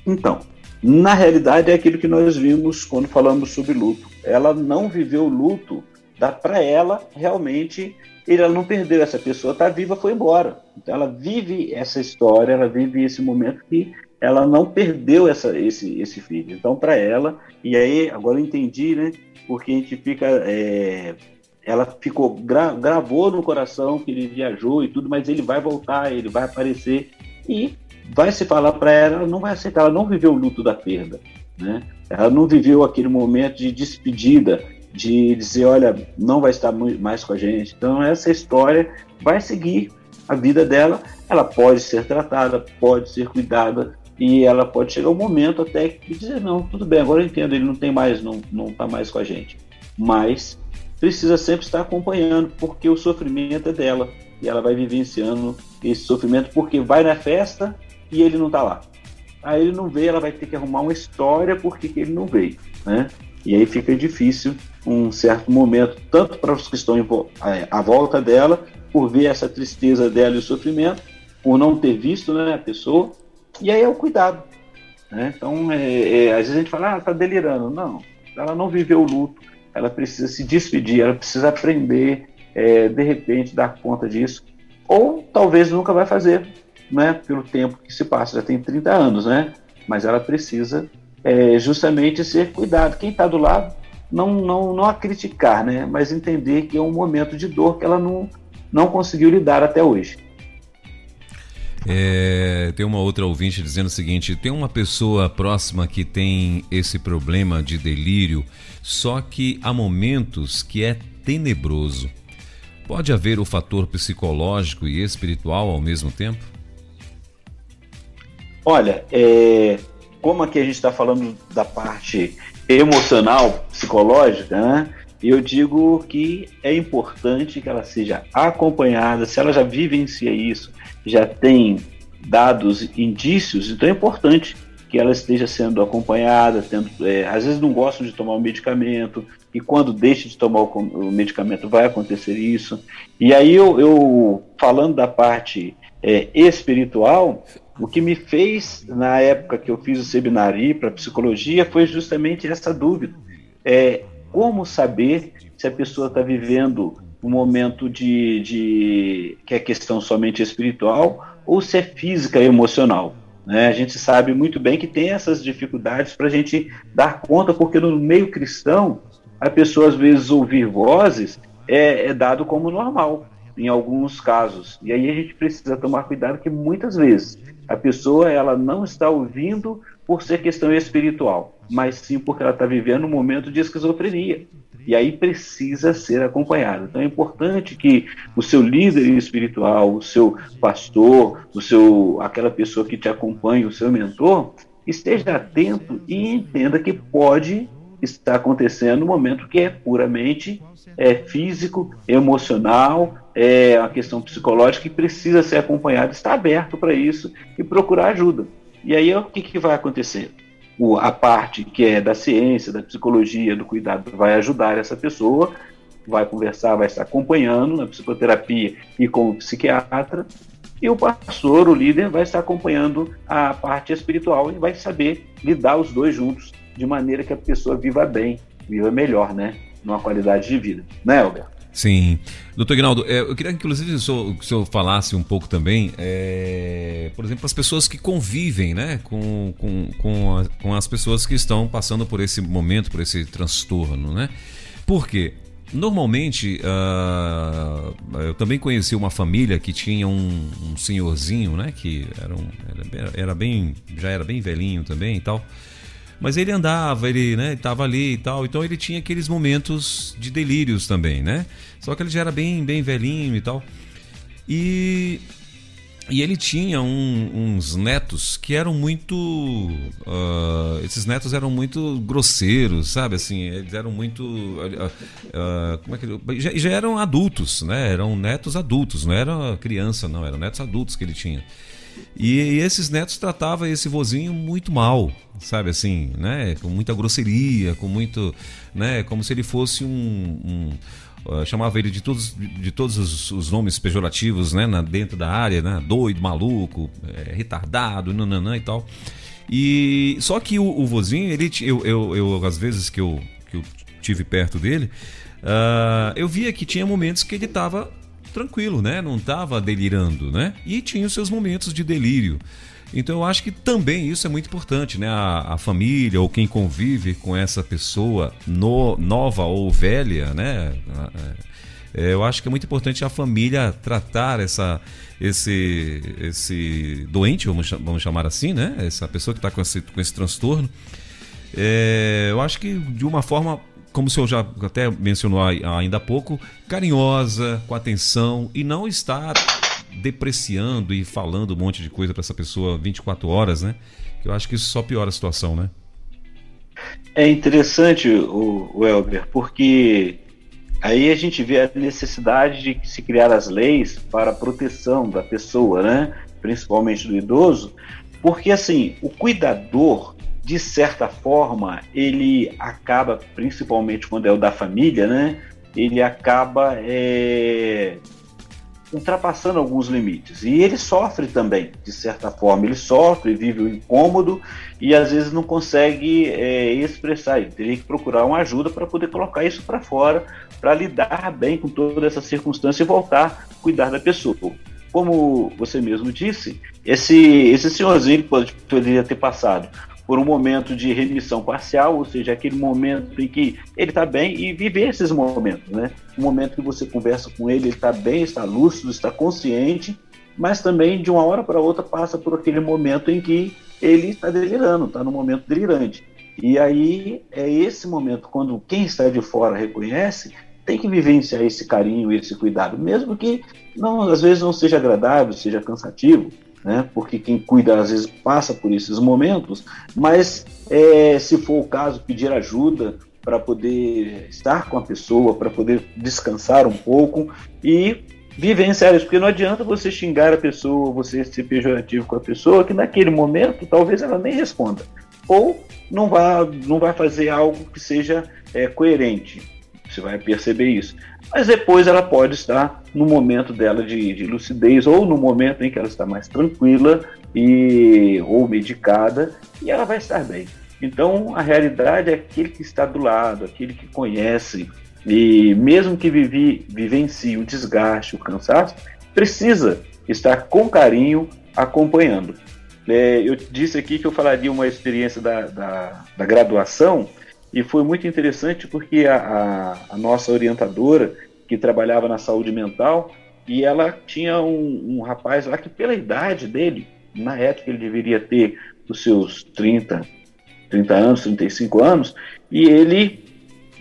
Então, na realidade é aquilo que nós vimos quando falamos sobre luto. Ela não viveu luto, dá para ela realmente, ela não perdeu essa pessoa, tá viva, foi embora. Então ela vive essa história, ela vive esse momento que ela não perdeu essa, esse, esse filho. Então para ela, e aí agora eu entendi, né? Porque a gente fica é, ela ficou gra, gravou no coração que ele viajou e tudo, mas ele vai voltar, ele vai aparecer e vai se falar para ela, ela não vai aceitar, ela não viveu o luto da perda, né? Ela não viveu aquele momento de despedida, de dizer, olha, não vai estar mais com a gente. Então essa história vai seguir a vida dela. Ela pode ser tratada, pode ser cuidada e ela pode chegar um momento até que dizer não, tudo bem, agora eu entendo, ele não tem mais, não não está mais com a gente. Mas precisa sempre estar acompanhando, porque o sofrimento é dela e ela vai vivenciando esse sofrimento porque vai na festa e ele não está lá. Aí ele não veio, ela vai ter que arrumar uma história porque que ele não veio, né? E aí fica difícil um certo momento, tanto para os que estão é, à volta dela, por ver essa tristeza dela e o sofrimento, por não ter visto né, a pessoa, e aí é o cuidado. Né? Então, é, é, às vezes a gente fala, ah, está delirando. Não, ela não viveu o luto, ela precisa se despedir, ela precisa aprender, é, de repente, dar conta disso, ou talvez nunca vai fazer, né, pelo tempo que se passa, já tem 30 anos, né? Mas ela precisa é, justamente ser cuidado. Quem está do lado, não, não, não a criticar, né? Mas entender que é um momento de dor que ela não, não conseguiu lidar até hoje. É, tem uma outra ouvinte dizendo o seguinte: tem uma pessoa próxima que tem esse problema de delírio, só que há momentos que é tenebroso. Pode haver o fator psicológico e espiritual ao mesmo tempo? Olha, é, como aqui a gente está falando da parte emocional, psicológica, né? Eu digo que é importante que ela seja acompanhada. Se ela já vivencia isso, já tem dados, indícios, então é importante que ela esteja sendo acompanhada. Tendo, é, às vezes não gostam de tomar o medicamento, e quando deixa de tomar o, o medicamento vai acontecer isso. E aí eu, eu falando da parte é, espiritual, O que me fez, na época que eu fiz o seminário para psicologia, foi justamente essa dúvida. É, como saber se a pessoa está vivendo um momento de, de que é questão somente espiritual ou se é física e emocional. Né? A gente sabe muito bem que tem essas dificuldades para a gente dar conta, porque no meio cristão, a pessoa às vezes ouvir vozes é, é dado como normal, em alguns casos. E aí a gente precisa tomar cuidado que muitas vezes a pessoa ela não está ouvindo por ser questão espiritual, mas sim porque ela está vivendo um momento de esquizofrenia. E aí precisa ser acompanhado. Então é importante que o seu líder espiritual, o seu pastor, o seu aquela pessoa que te acompanha, o seu mentor, esteja atento e entenda que pode estar acontecendo um momento que é puramente é, físico, emocional, é uma questão psicológica que precisa ser acompanhado, está aberto para isso e procurar ajuda. E aí o que, que vai acontecer? O, a parte que é da ciência, da psicologia, do cuidado, vai ajudar essa pessoa, vai conversar, vai estar acompanhando na psicoterapia e com o psiquiatra, e o pastor, o líder, vai estar acompanhando a parte espiritual e vai saber lidar os dois juntos, de maneira que a pessoa viva bem, viva melhor, né? Numa qualidade de vida. Né, Elber? Sim. Doutor Ignaldo, é, eu queria inclusive que o senhor, que o senhor falasse um pouco também, é, por exemplo, as pessoas que convivem né, com, com, com, a, com, as pessoas que estão passando por esse momento, por esse transtorno. Né? Por quê? Normalmente, uh, eu também conheci uma família que tinha um, um senhorzinho, né, que era, um, era, era bem, já era bem velhinho também e tal. Mas ele andava, ele né, estava ali e tal, então ele tinha aqueles momentos de delírios também, né? Só que ele já era bem, bem velhinho e tal. E, e ele tinha um, uns netos que eram muito. Uh, esses netos eram muito grosseiros, sabe? Assim, eles eram muito. Uh, uh, como é que já, já eram adultos, né? Eram netos adultos, não era criança, não, eram netos adultos que ele tinha. E, e, esses netos tratavam esse vozinho muito mal, sabe assim, né? Com muita grosseria, com muito, né? Como se ele fosse um, um uh, chamava ele de todos, de todos os, os nomes pejorativos, né? Na, dentro da área, né? Doido, maluco, é, retardado, nananã e tal. E só que o, o vozinho, ele, eu, eu, eu, às vezes que eu, que eu tive perto dele, uh, eu via que tinha momentos que ele estava tranquilo, né? Não estava delirando, né? E tinha os seus momentos de delírio. Então eu acho que também isso é muito importante, né? A, a família ou quem convive com essa pessoa no, nova ou velha, né? É, eu acho que é muito importante a família tratar essa, esse, esse doente, vamos, vamos chamar assim, né? Essa pessoa que está com esse, com esse transtorno. É, eu acho que de uma forma como o senhor já até mencionou ainda há pouco, carinhosa, com atenção e não estar depreciando e falando um monte de coisa para essa pessoa 24 horas, né? Eu acho que isso só piora a situação, né? É interessante, o, o Elber, porque aí a gente vê a necessidade de se criar as leis para a proteção da pessoa, né? Principalmente do idoso, porque assim, o cuidador de certa forma, ele acaba, principalmente quando é o da família, né? Ele acaba é, ultrapassando alguns limites. E ele sofre também, de certa forma. Ele sofre, vive o incômodo e às vezes não consegue é, expressar. Ele teria que procurar uma ajuda para poder colocar isso para fora, para lidar bem com toda essa circunstância e voltar a cuidar da pessoa. Como você mesmo disse, esse, esse senhorzinho pode, poderia ter passado por um momento de remissão parcial, ou seja, aquele momento em que ele está bem e viver esses momentos, né? Um momento que você conversa com ele, ele está bem, está lúcido, está consciente, mas também de uma hora para outra passa por aquele momento em que ele está delirando, está no momento delirante. E aí é esse momento quando quem está de fora reconhece, tem que vivenciar esse carinho, esse cuidado, mesmo que não às vezes não seja agradável, seja cansativo, né? porque quem cuida às vezes passa por esses momentos, mas é, se for o caso, pedir ajuda para poder estar com a pessoa, para poder descansar um pouco e vivenciar isso, porque não adianta você xingar a pessoa, você ser pejorativo com a pessoa, que naquele momento talvez ela nem responda, ou não vai, não vai fazer algo que seja é, coerente. Você vai perceber isso mas depois ela pode estar no momento dela de, de, lucidez ou no momento em que ela está mais tranquila, e ou medicada e ela vai estar bem. Então, a realidade é aquele que está do lado, aquele que conhece, e mesmo que vive, vivencie o desgaste, o cansaço, precisa estar com carinho acompanhando. É, eu disse aqui que eu falaria uma experiência da, da, da graduação, e foi muito interessante porque a, a, a, nossa orientadora, que trabalhava na saúde mental, e ela tinha um, um rapaz lá que, pela idade dele, na época ele deveria ter os seus 30, 30 anos, 35 anos, e ele,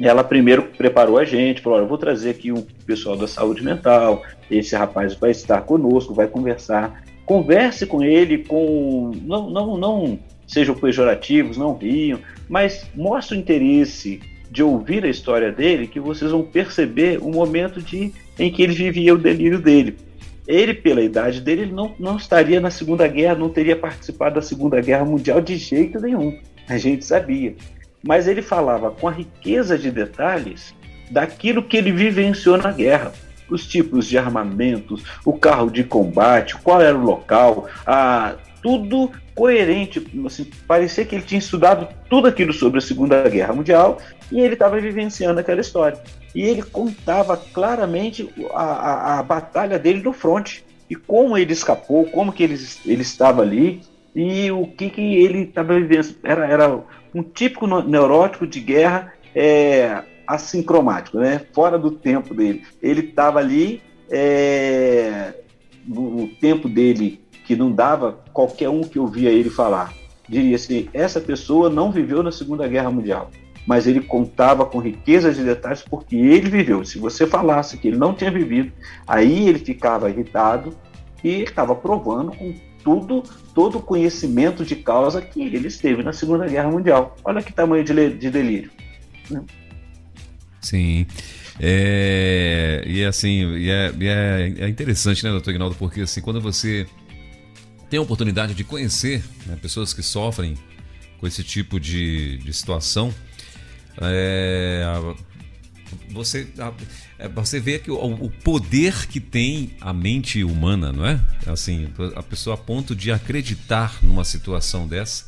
ela primeiro preparou a gente, falou, eu vou trazer aqui um pessoal da saúde mental, esse rapaz vai estar conosco, vai conversar, converse com ele, com não, não, não sejam pejorativos, não riam, mas mostre o interesse de ouvir a história dele, que vocês vão perceber o momento de, em que ele vivia o delírio dele. Ele, pela idade dele, ele não, não estaria na Segunda Guerra, não teria participado da Segunda Guerra Mundial de jeito nenhum a gente sabia. Mas ele falava com a riqueza de detalhes daquilo que ele vivenciou na guerra. Os tipos de armamentos, o carro de combate, qual era o local, a, tudo coerente. Assim, parecia que ele tinha estudado tudo aquilo sobre a Segunda Guerra Mundial e ele estava vivenciando aquela história. E ele contava claramente a, a, a batalha dele no fronte e como ele escapou, como que ele, ele estava ali, e o que, que ele estava vivendo. Era, era um típico neurótico de guerra é, assincromático, né? fora do tempo dele. Ele estava ali é, no, no, tempo dele que não dava qualquer um que ouvia ele falar. Diria assim: essa pessoa não viveu na Segunda Guerra Mundial. Mas ele contava com riqueza de detalhes porque ele viveu. Se você falasse que ele não tinha vivido, aí ele ficava irritado e estava provando com tudo, todo o conhecimento de causa que ele esteve na Segunda Guerra Mundial. Olha que tamanho de, de delírio. Né? Sim. É, e assim, e é, é, é, interessante, né, doutor Ignaldo, porque assim, quando você tem a oportunidade de conhecer né, pessoas que sofrem com esse tipo de, de situação, é, você é, você vê que o, o, poder que tem a mente humana, não é? Assim, a pessoa a ponto de acreditar numa situação dessa.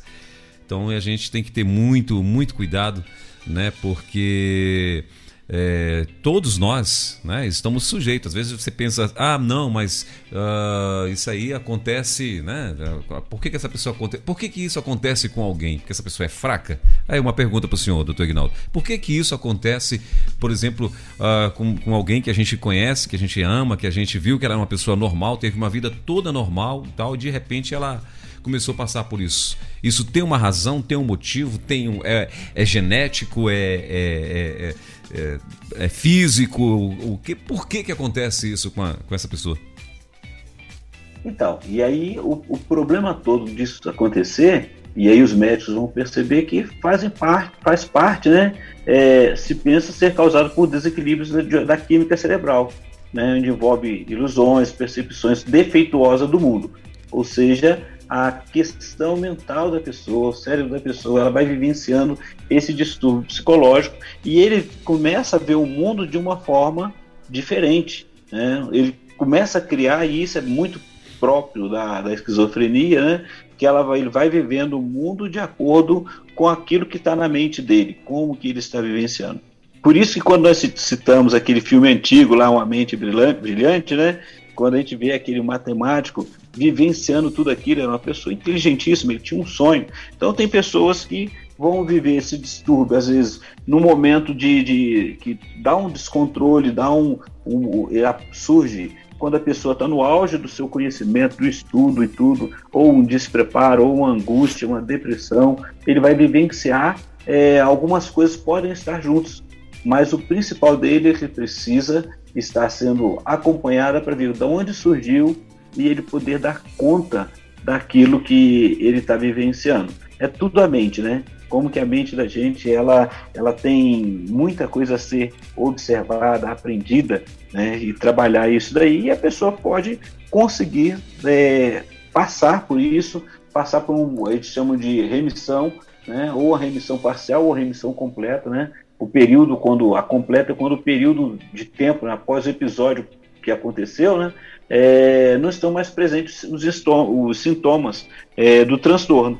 Então a gente tem que ter muito, muito cuidado, né? Porque é, todos nós né, estamos sujeitos. Às vezes você pensa, ah, não, mas uh, isso aí acontece, né? Por que, que essa pessoa acontece? Por que, que isso acontece com alguém? Porque essa pessoa é fraca? Aí uma pergunta para o senhor, doutor Ignaldo. Por que, que isso acontece, por exemplo, uh, com, com alguém que a gente conhece, que a gente ama, que a gente viu que era uma pessoa normal, teve uma vida toda normal e tal, e de repente ela começou a passar por isso. Isso tem uma razão, tem um motivo, tem um, é, é genético, é, é, é, é é, é físico? O que, por que, que acontece isso com, a, com essa pessoa? Então, e aí o, o, problema todo disso acontecer, e aí os médicos vão perceber que fazem parte, faz parte, né? É, se pensa ser causado por desequilíbrios da, da química cerebral, né? Onde envolve ilusões, percepções defeituosas do mundo. Ou seja, a questão mental da pessoa, o cérebro da pessoa, ela vai vivenciando esse distúrbio psicológico e ele começa a ver o mundo de uma forma diferente. Né? Ele começa a criar, e isso é muito próprio da, da esquizofrenia, né? que ela vai, ele vai vivendo o mundo de acordo com aquilo que está na mente dele, como que ele está vivenciando. Por isso que quando nós citamos aquele filme antigo lá, Uma Mente Brilhante, né? quando a gente vê aquele matemático vivenciando tudo aquilo, era uma pessoa inteligentíssima, ele tinha um sonho. Então tem pessoas que vão viver esse distúrbio, às vezes, no momento de, de que dá um descontrole, dá um, um surge quando a pessoa está no auge do seu conhecimento, do estudo e tudo, ou um despreparo, ou uma angústia, uma depressão, ele vai vivenciar é, algumas coisas podem estar juntos, mas o principal dele é que precisa estar sendo acompanhada para ver de onde surgiu e ele poder dar conta daquilo que ele está vivenciando. É tudo a mente, né? Como que a mente da gente ela, ela tem muita coisa a ser observada, aprendida, né? E trabalhar isso daí, e a pessoa pode conseguir é, passar por isso, passar por um, eles chamam de remissão, né? Ou a remissão parcial ou remissão completa, né? O período quando a completa é quando o período de tempo né, após o episódio que aconteceu, né? É, não estão mais presentes os, os sintomas é, do transtorno.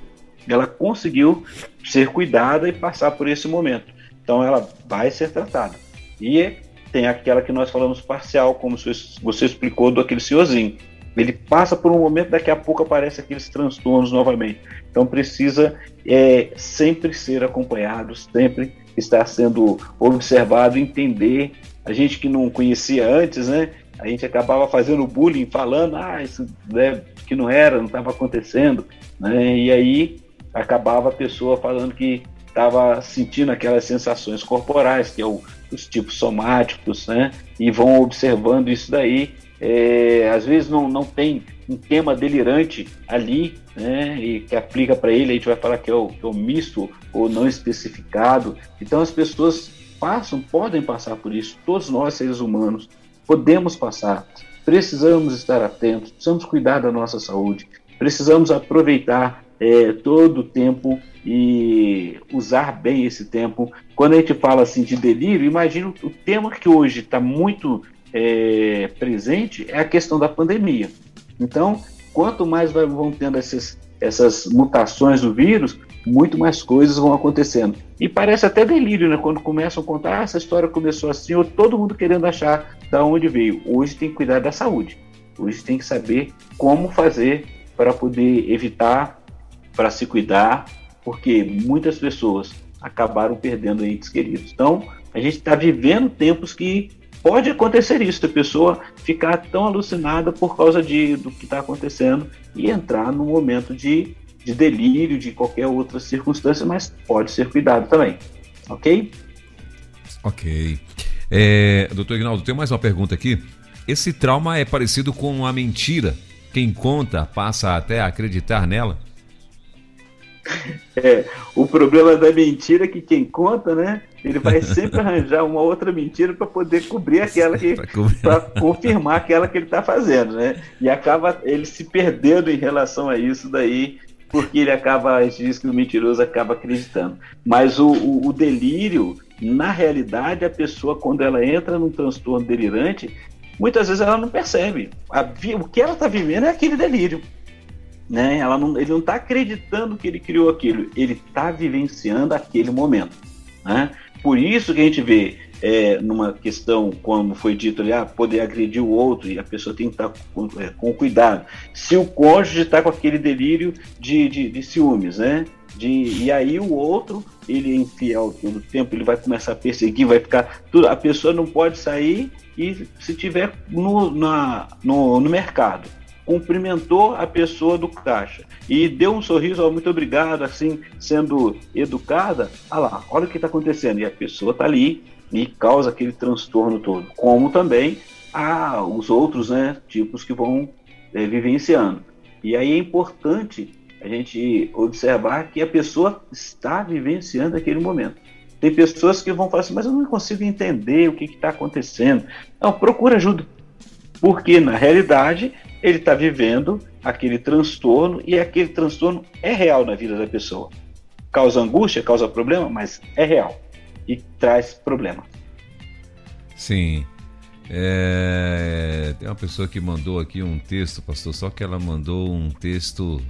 Ela conseguiu ser cuidada e passar por esse momento. Então ela vai ser tratada. E tem aquela que nós falamos parcial, como você explicou do aquele senhorzinho. Ele passa por um momento, daqui a pouco aparece aqueles transtornos novamente. Então precisa é, sempre ser acompanhado, sempre estar sendo observado, entender. A gente que não conhecia antes, né? A gente acabava fazendo bullying, falando, ah, isso né, que não era, não estava acontecendo, né? E aí acabava a pessoa falando que estava sentindo aquelas sensações corporais, que é o, os tipos somáticos, né? E vão observando isso daí. É, às vezes não, não tem um tema delirante ali, né? E que aplica para ele, a gente vai falar que é, o, que é o misto ou não especificado. Então as pessoas passam, podem passar por isso. Todos nós, seres humanos, podemos passar. Precisamos estar atentos, precisamos cuidar da nossa saúde, precisamos aproveitar é, todo o tempo e usar bem esse tempo. Quando a gente fala assim de delírio, imagina o tema que hoje está muito é, presente é a questão da pandemia. Então, quanto mais vão tendo essas, essas mutações do vírus, muito mais coisas vão acontecendo. E parece até delírio, né? Quando começam a contar, ah, essa história começou assim, ou todo mundo querendo achar da onde veio. Hoje tem que cuidar da saúde. Hoje tem que saber como fazer para poder evitar, para se cuidar, porque muitas pessoas acabaram perdendo entes queridos. Então, a gente está vivendo tempos que pode acontecer isso, a pessoa ficar tão alucinada por causa de, do que está acontecendo e entrar num momento de de delírio, de qualquer outra circunstância, mas pode ser cuidado também. Ok? Ok. É, doutor Ignaldo, tem mais uma pergunta aqui. Esse trauma é parecido com a mentira. Quem conta passa até a acreditar nela? É, o problema da mentira é que quem conta, né? Ele vai sempre arranjar uma outra mentira para poder cobrir aquela que. para confirmar aquela que ele está fazendo, né? E acaba ele se perdendo em relação a isso daí porque ele acaba, a gente diz que o mentiroso acaba acreditando. Mas o, o, o delírio, na realidade, a pessoa, quando ela entra num transtorno delirante, muitas vezes ela não percebe. A, o que ela está vivendo é aquele delírio. Né? Ela não, ele não está acreditando que ele criou aquilo, ele está vivenciando aquele momento. Né? Por isso que a gente vê é, numa questão, como foi dito ali, ah, poder agredir o outro e a pessoa tem que estar com, é, com cuidado. Se o cônjuge está com aquele delírio de, de, de ciúmes, né? De, e aí o outro, ele é infiel todo tempo, ele vai começar a perseguir, vai ficar tudo. A pessoa não pode sair e se tiver no, na, no, no mercado cumprimentou a pessoa do caixa e deu um sorriso, muito obrigado, assim, sendo educada, ah lá, olha o que está acontecendo. E a pessoa está ali e causa aquele transtorno todo, como também há os outros né, tipos que vão é, vivenciando. E aí é importante a gente observar que a pessoa está vivenciando aquele momento. Tem pessoas que vão falar assim, mas eu não consigo entender o que está acontecendo. Não, procura ajuda. Porque, na realidade, ele está vivendo aquele transtorno e aquele transtorno é real na vida da pessoa. Causa angústia, causa problema, mas é real e traz problema. Sim. É... Tem uma pessoa que mandou aqui um texto, pastor, só que ela mandou um texto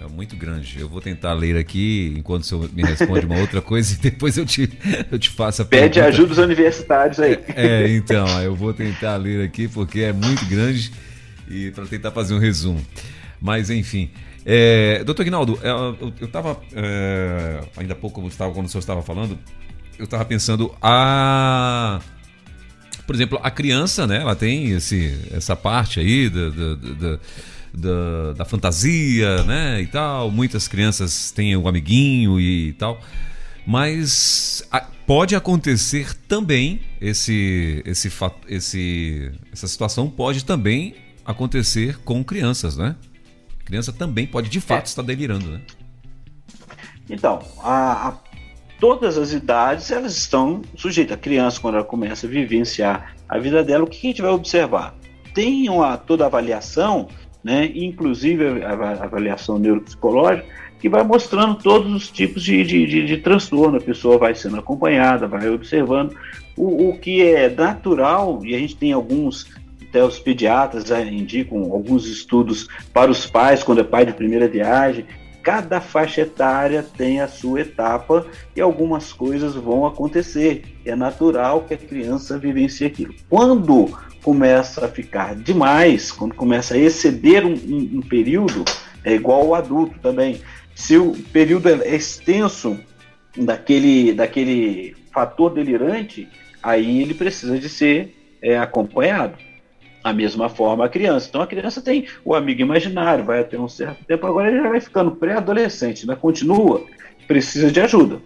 é muito grande. Eu vou tentar ler aqui enquanto o senhor me responde uma outra coisa e depois eu te, eu te faço a Pede pergunta. ajuda dos universitários aí. É, então, eu vou tentar ler aqui porque é muito grande e para tentar fazer um resumo. Mas enfim. É, doutor Guinaldo, é, eu estava, é, ainda há pouco, quando o senhor estava falando, eu estava pensando, a. Por exemplo, a criança, né? Ela tem esse, essa parte aí da, da, da, da, da fantasia, né? E tal. Muitas crianças têm o amiguinho e tal. Mas a, pode acontecer também esse, esse, esse, essa situação pode também acontecer com crianças, né? A criança também pode de fato é. estar delirando, né? Então, a, a, todas as idades elas estão sujeitas. A criança, quando ela começa a vivenciar a vida dela, o que a gente vai observar? Tem uma, toda a avaliação, né, inclusive a, avaliação neuropsicológica, que vai mostrando todos os tipos de, de, de, de transtorno. A pessoa vai sendo acompanhada, vai observando o, o que é natural, e a gente tem alguns até os pediatras já indicam alguns estudos para os pais, quando é pai de primeira viagem. Cada faixa etária tem a sua etapa e algumas coisas vão acontecer. É natural que a criança vivencie aquilo. Quando começa a ficar demais, quando começa a exceder um, um, um período, é igual o adulto também. Se o período é extenso daquele, daquele fator delirante, aí ele precisa de ser é, acompanhado. A mesma forma a criança. Então a criança tem o amigo imaginário, vai até um certo tempo, agora ele já vai ficando pré-adolescente, né? continua, precisa de ajuda,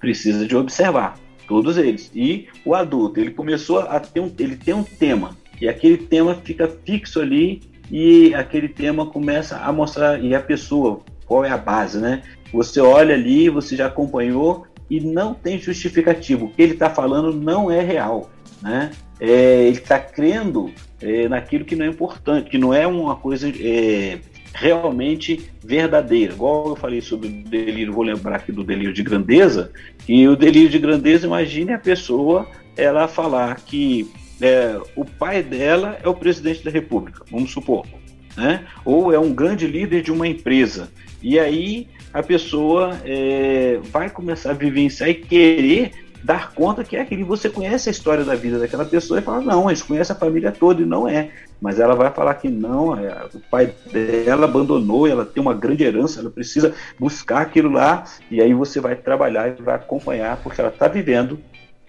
precisa de observar, todos eles. E o adulto, ele começou a ter um, ele tem um tema, e aquele tema fica fixo ali, e aquele tema começa a mostrar, e a pessoa, qual é a base, né? Você olha ali, você já acompanhou, e não tem justificativo. O que ele está falando não é real. Né? É, ele está crendo é, naquilo que não é importante, que não é uma coisa é, realmente verdadeira. Igual eu falei sobre o delírio, vou lembrar aqui do delírio de grandeza, e o delírio de grandeza, imagine a pessoa ela falar que é, o pai dela é o presidente da república, vamos supor, né? ou é um grande líder de uma empresa. E aí a pessoa é, vai começar a vivenciar e querer dar conta que é aquele você conhece a história da vida daquela pessoa e fala não, a gente conhece a família toda e não é, mas ela vai falar que não, é, o pai dela abandonou, ela tem uma grande herança, ela precisa buscar aquilo lá e aí você vai trabalhar e vai acompanhar porque ela está vivendo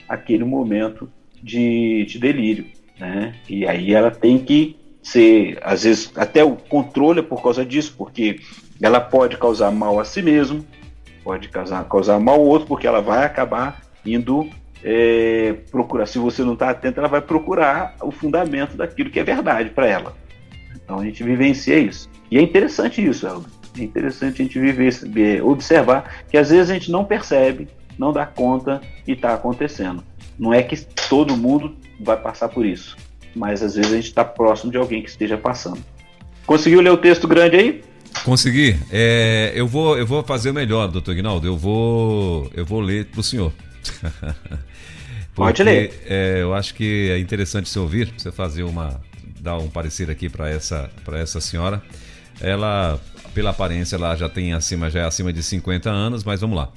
aquele momento de, de delírio, né? E aí ela tem que ser, às vezes, até o controle é por causa disso, porque ela pode causar mal a si mesmo, pode causar, causar mal ao outro, porque ela vai acabar indo é, procurar. Se você não está atento, ela vai procurar o fundamento daquilo que é verdade para ela. Então a gente vivencia isso. E é interessante isso. É interessante a gente viver, observar que às vezes a gente não percebe, não dá conta e está acontecendo. Não é que todo mundo vai passar por isso, mas às vezes a gente está próximo de alguém que esteja passando. Conseguiu ler o texto grande aí? Consegui. É, eu, vou, eu vou fazer o melhor, doutor Guinaldo. Eu vou, eu vou ler para o senhor. Porque, Pode ler. É, eu acho que é interessante você ouvir, você fazer uma. dar um parecer aqui para essa, essa senhora. Ela, pela aparência, ela já tem acima, já é acima de 50 anos, mas vamos lá.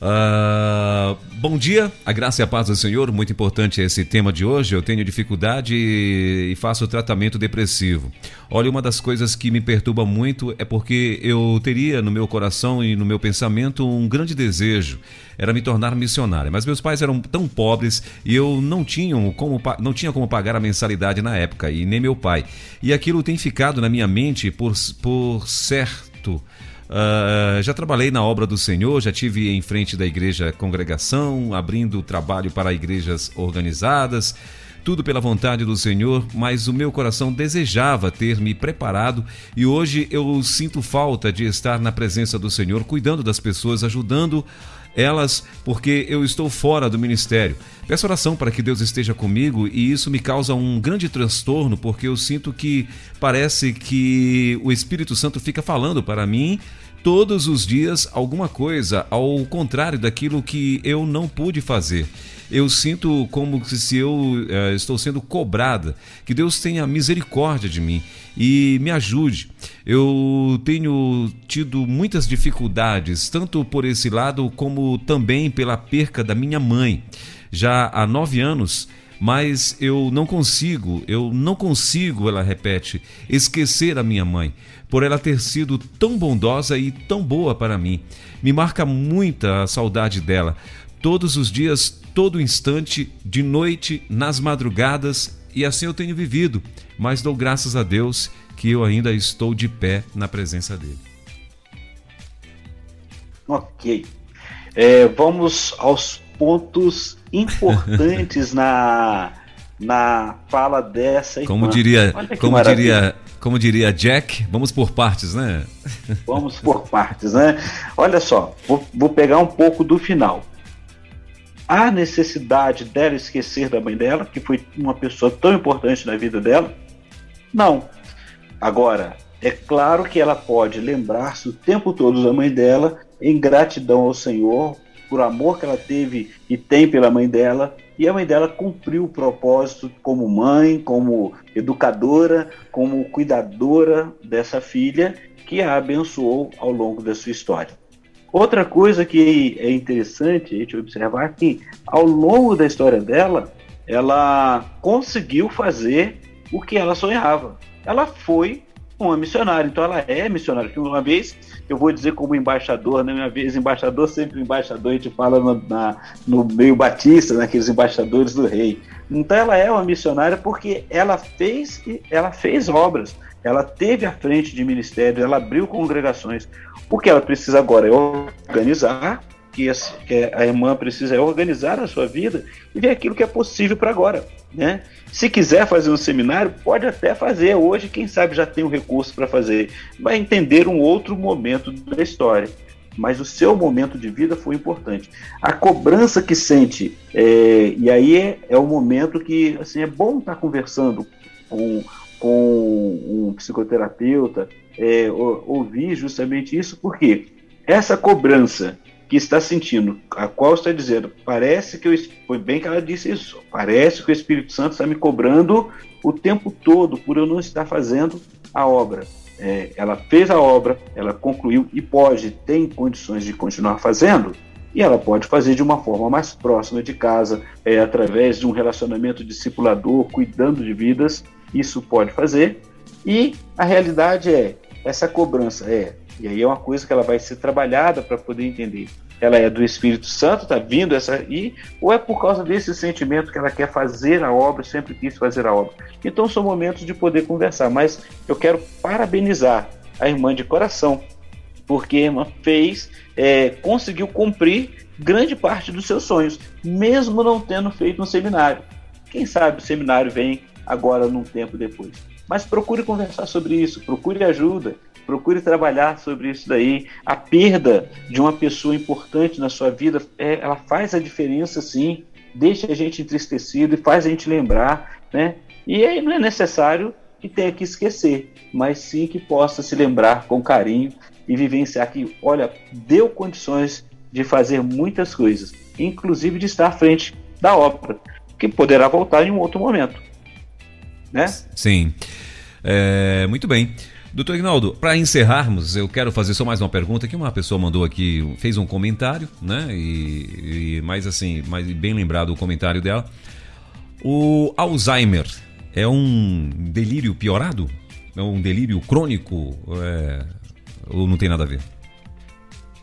Uh, bom dia, a graça e a paz do Senhor, muito importante esse tema de hoje. Eu tenho dificuldade e faço tratamento depressivo. Olha, uma das coisas que me perturba muito é porque eu teria no meu coração e no meu pensamento um grande desejo, era me tornar missionário. Mas meus pais eram tão pobres e eu não tinha como, não tinha como pagar a mensalidade na época, e nem meu pai. E aquilo tem ficado na minha mente por, por certo Uh, já trabalhei na obra do Senhor, já tive em frente da igreja congregação, abrindo trabalho para igrejas organizadas, tudo pela vontade do Senhor, mas o meu coração desejava ter me preparado e hoje eu sinto falta de estar na presença do Senhor, cuidando das pessoas, ajudando elas, porque eu estou fora do ministério. Peço oração para que Deus esteja comigo e isso me causa um grande transtorno, porque eu sinto que parece que o Espírito Santo fica falando para mim todos os dias alguma coisa ao contrário daquilo que eu não pude fazer. Eu sinto como se eu uh, estou sendo cobrada. Que Deus tenha misericórdia de mim e me ajude. Eu tenho tido muitas dificuldades, tanto por esse lado como também pela perca da minha mãe. Já há nove anos mas eu não consigo, eu não consigo, ela repete, esquecer a minha mãe por ela ter sido tão bondosa e tão boa para mim. Me marca muita a saudade dela. Todos os dias, todo instante, de noite, nas madrugadas, e assim eu tenho vivido, mas dou graças a Deus que eu ainda estou de pé na presença dele. Ok. É, vamos aos pontos importantes na, na fala dessa irmã. Como diria, como diria como diria Jack, vamos por partes, né? Vamos por partes, né? Olha só, vou, vou pegar um pouco do final. A necessidade dela esquecer da mãe dela, que foi uma pessoa tão importante na vida dela? Não. Agora, é claro que ela pode lembrar-se o tempo todo da mãe dela, em gratidão ao Senhor por amor que ela teve e tem pela mãe dela, e a mãe dela cumpriu o propósito como mãe, como educadora, como cuidadora dessa filha que a abençoou ao longo da sua história. Outra coisa que é interessante a gente observar é que ao longo da história dela, ela conseguiu fazer o que ela sonhava. Ela foi uma missionária, então ela é missionária. Uma vez, eu vou dizer como embaixador, né? Uma vez embaixador, sempre embaixador, a gente fala no, na, no meio batista, naqueles né? embaixadores do rei. Então ela é uma missionária porque ela fez, ela fez obras, ela teve à frente de ministérios, ela abriu congregações. O que ela precisa agora é organizar, que a irmã precisa é organizar a sua vida e ver aquilo que é possível para agora. Né? Se quiser fazer um seminário, pode até fazer. Hoje, quem sabe já tem um recurso para fazer. Vai entender um outro momento da história. Mas o seu momento de vida foi importante. A cobrança que sente, é, e aí é, é o momento que assim, é bom estar tá conversando com, com um psicoterapeuta, é, ouvir justamente isso, porque essa cobrança que está sentindo, a qual está dizendo, parece que eu, foi bem que ela disse isso, parece que o Espírito Santo está me cobrando o tempo todo por eu não estar fazendo a obra. É, ela fez a obra, ela concluiu e pode, tem condições de continuar fazendo, e ela pode fazer de uma forma mais próxima de casa, é, através de um relacionamento discipulador, cuidando de vidas, isso pode fazer. E a realidade é, essa cobrança é e aí é uma coisa que ela vai ser trabalhada para poder entender. Ela é do Espírito Santo, está vindo essa aí, ou é por causa desse sentimento que ela quer fazer a obra, sempre quis fazer a obra. Então são momentos de poder conversar, mas eu quero parabenizar a irmã de coração, porque a irmã fez, é, conseguiu cumprir grande parte dos seus sonhos, mesmo não tendo feito um seminário. Quem sabe o seminário vem agora num tempo depois. Mas procure conversar sobre isso, procure ajuda, procure trabalhar sobre isso daí. A perda de uma pessoa importante na sua vida, é, ela faz a diferença sim, deixa a gente entristecido e faz a gente lembrar, né? E aí não é necessário que tenha que esquecer, mas sim que possa se lembrar com carinho e vivenciar que, olha, deu condições de fazer muitas coisas, inclusive de estar à frente da obra, que poderá voltar em um outro momento. Né? Sim. É, muito bem. Doutor Ignaldo, para encerrarmos, eu quero fazer só mais uma pergunta que uma pessoa mandou aqui, fez um comentário, né? E, e mais assim, mais bem lembrado o comentário dela. O Alzheimer é um delírio piorado? É um delírio crônico? É... Ou não tem nada a ver?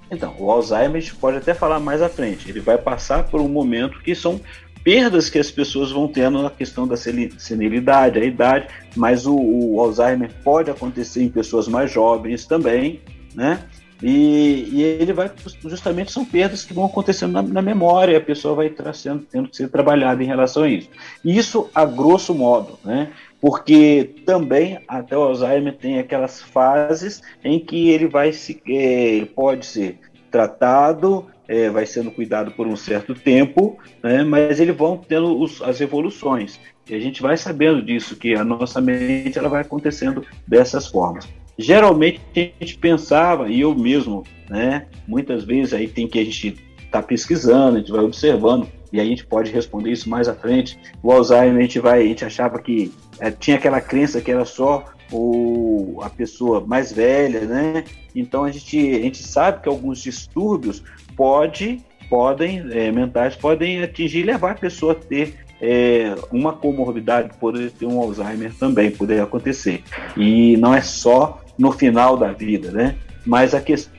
Então, o Alzheimer a gente pode até falar mais à frente. Ele vai passar por um momento que são perdas que as pessoas vão tendo na questão da senilidade, a idade, mas o, o Alzheimer pode acontecer em pessoas mais jovens também, né? E, e, ele vai justamente são perdas que vão acontecendo na, na memória, a pessoa vai sendo, tendo que ser trabalhada em relação a isso. Isso a grosso modo, né? Porque também até o Alzheimer tem aquelas fases em que ele vai se, é, ele pode ser tratado é, vai sendo cuidado por um certo tempo, né, mas eles vão tendo os, as evoluções. E a gente vai sabendo disso, que a nossa mente ela vai acontecendo dessas formas. Geralmente a gente pensava, e eu mesmo, né, muitas vezes aí tem que a gente tá pesquisando, a gente vai observando, e aí a gente pode responder isso mais à frente. O Alzheimer a gente vai, a gente achava que é, tinha aquela crença que era só o, a pessoa mais velha, né? Então a gente, a gente sabe que alguns distúrbios pode, podem, é, mentais podem atingir e levar a pessoa a ter é, uma comorbidade, poder ter um Alzheimer também, poder acontecer. E não é só no final da vida, né? Mas a questão.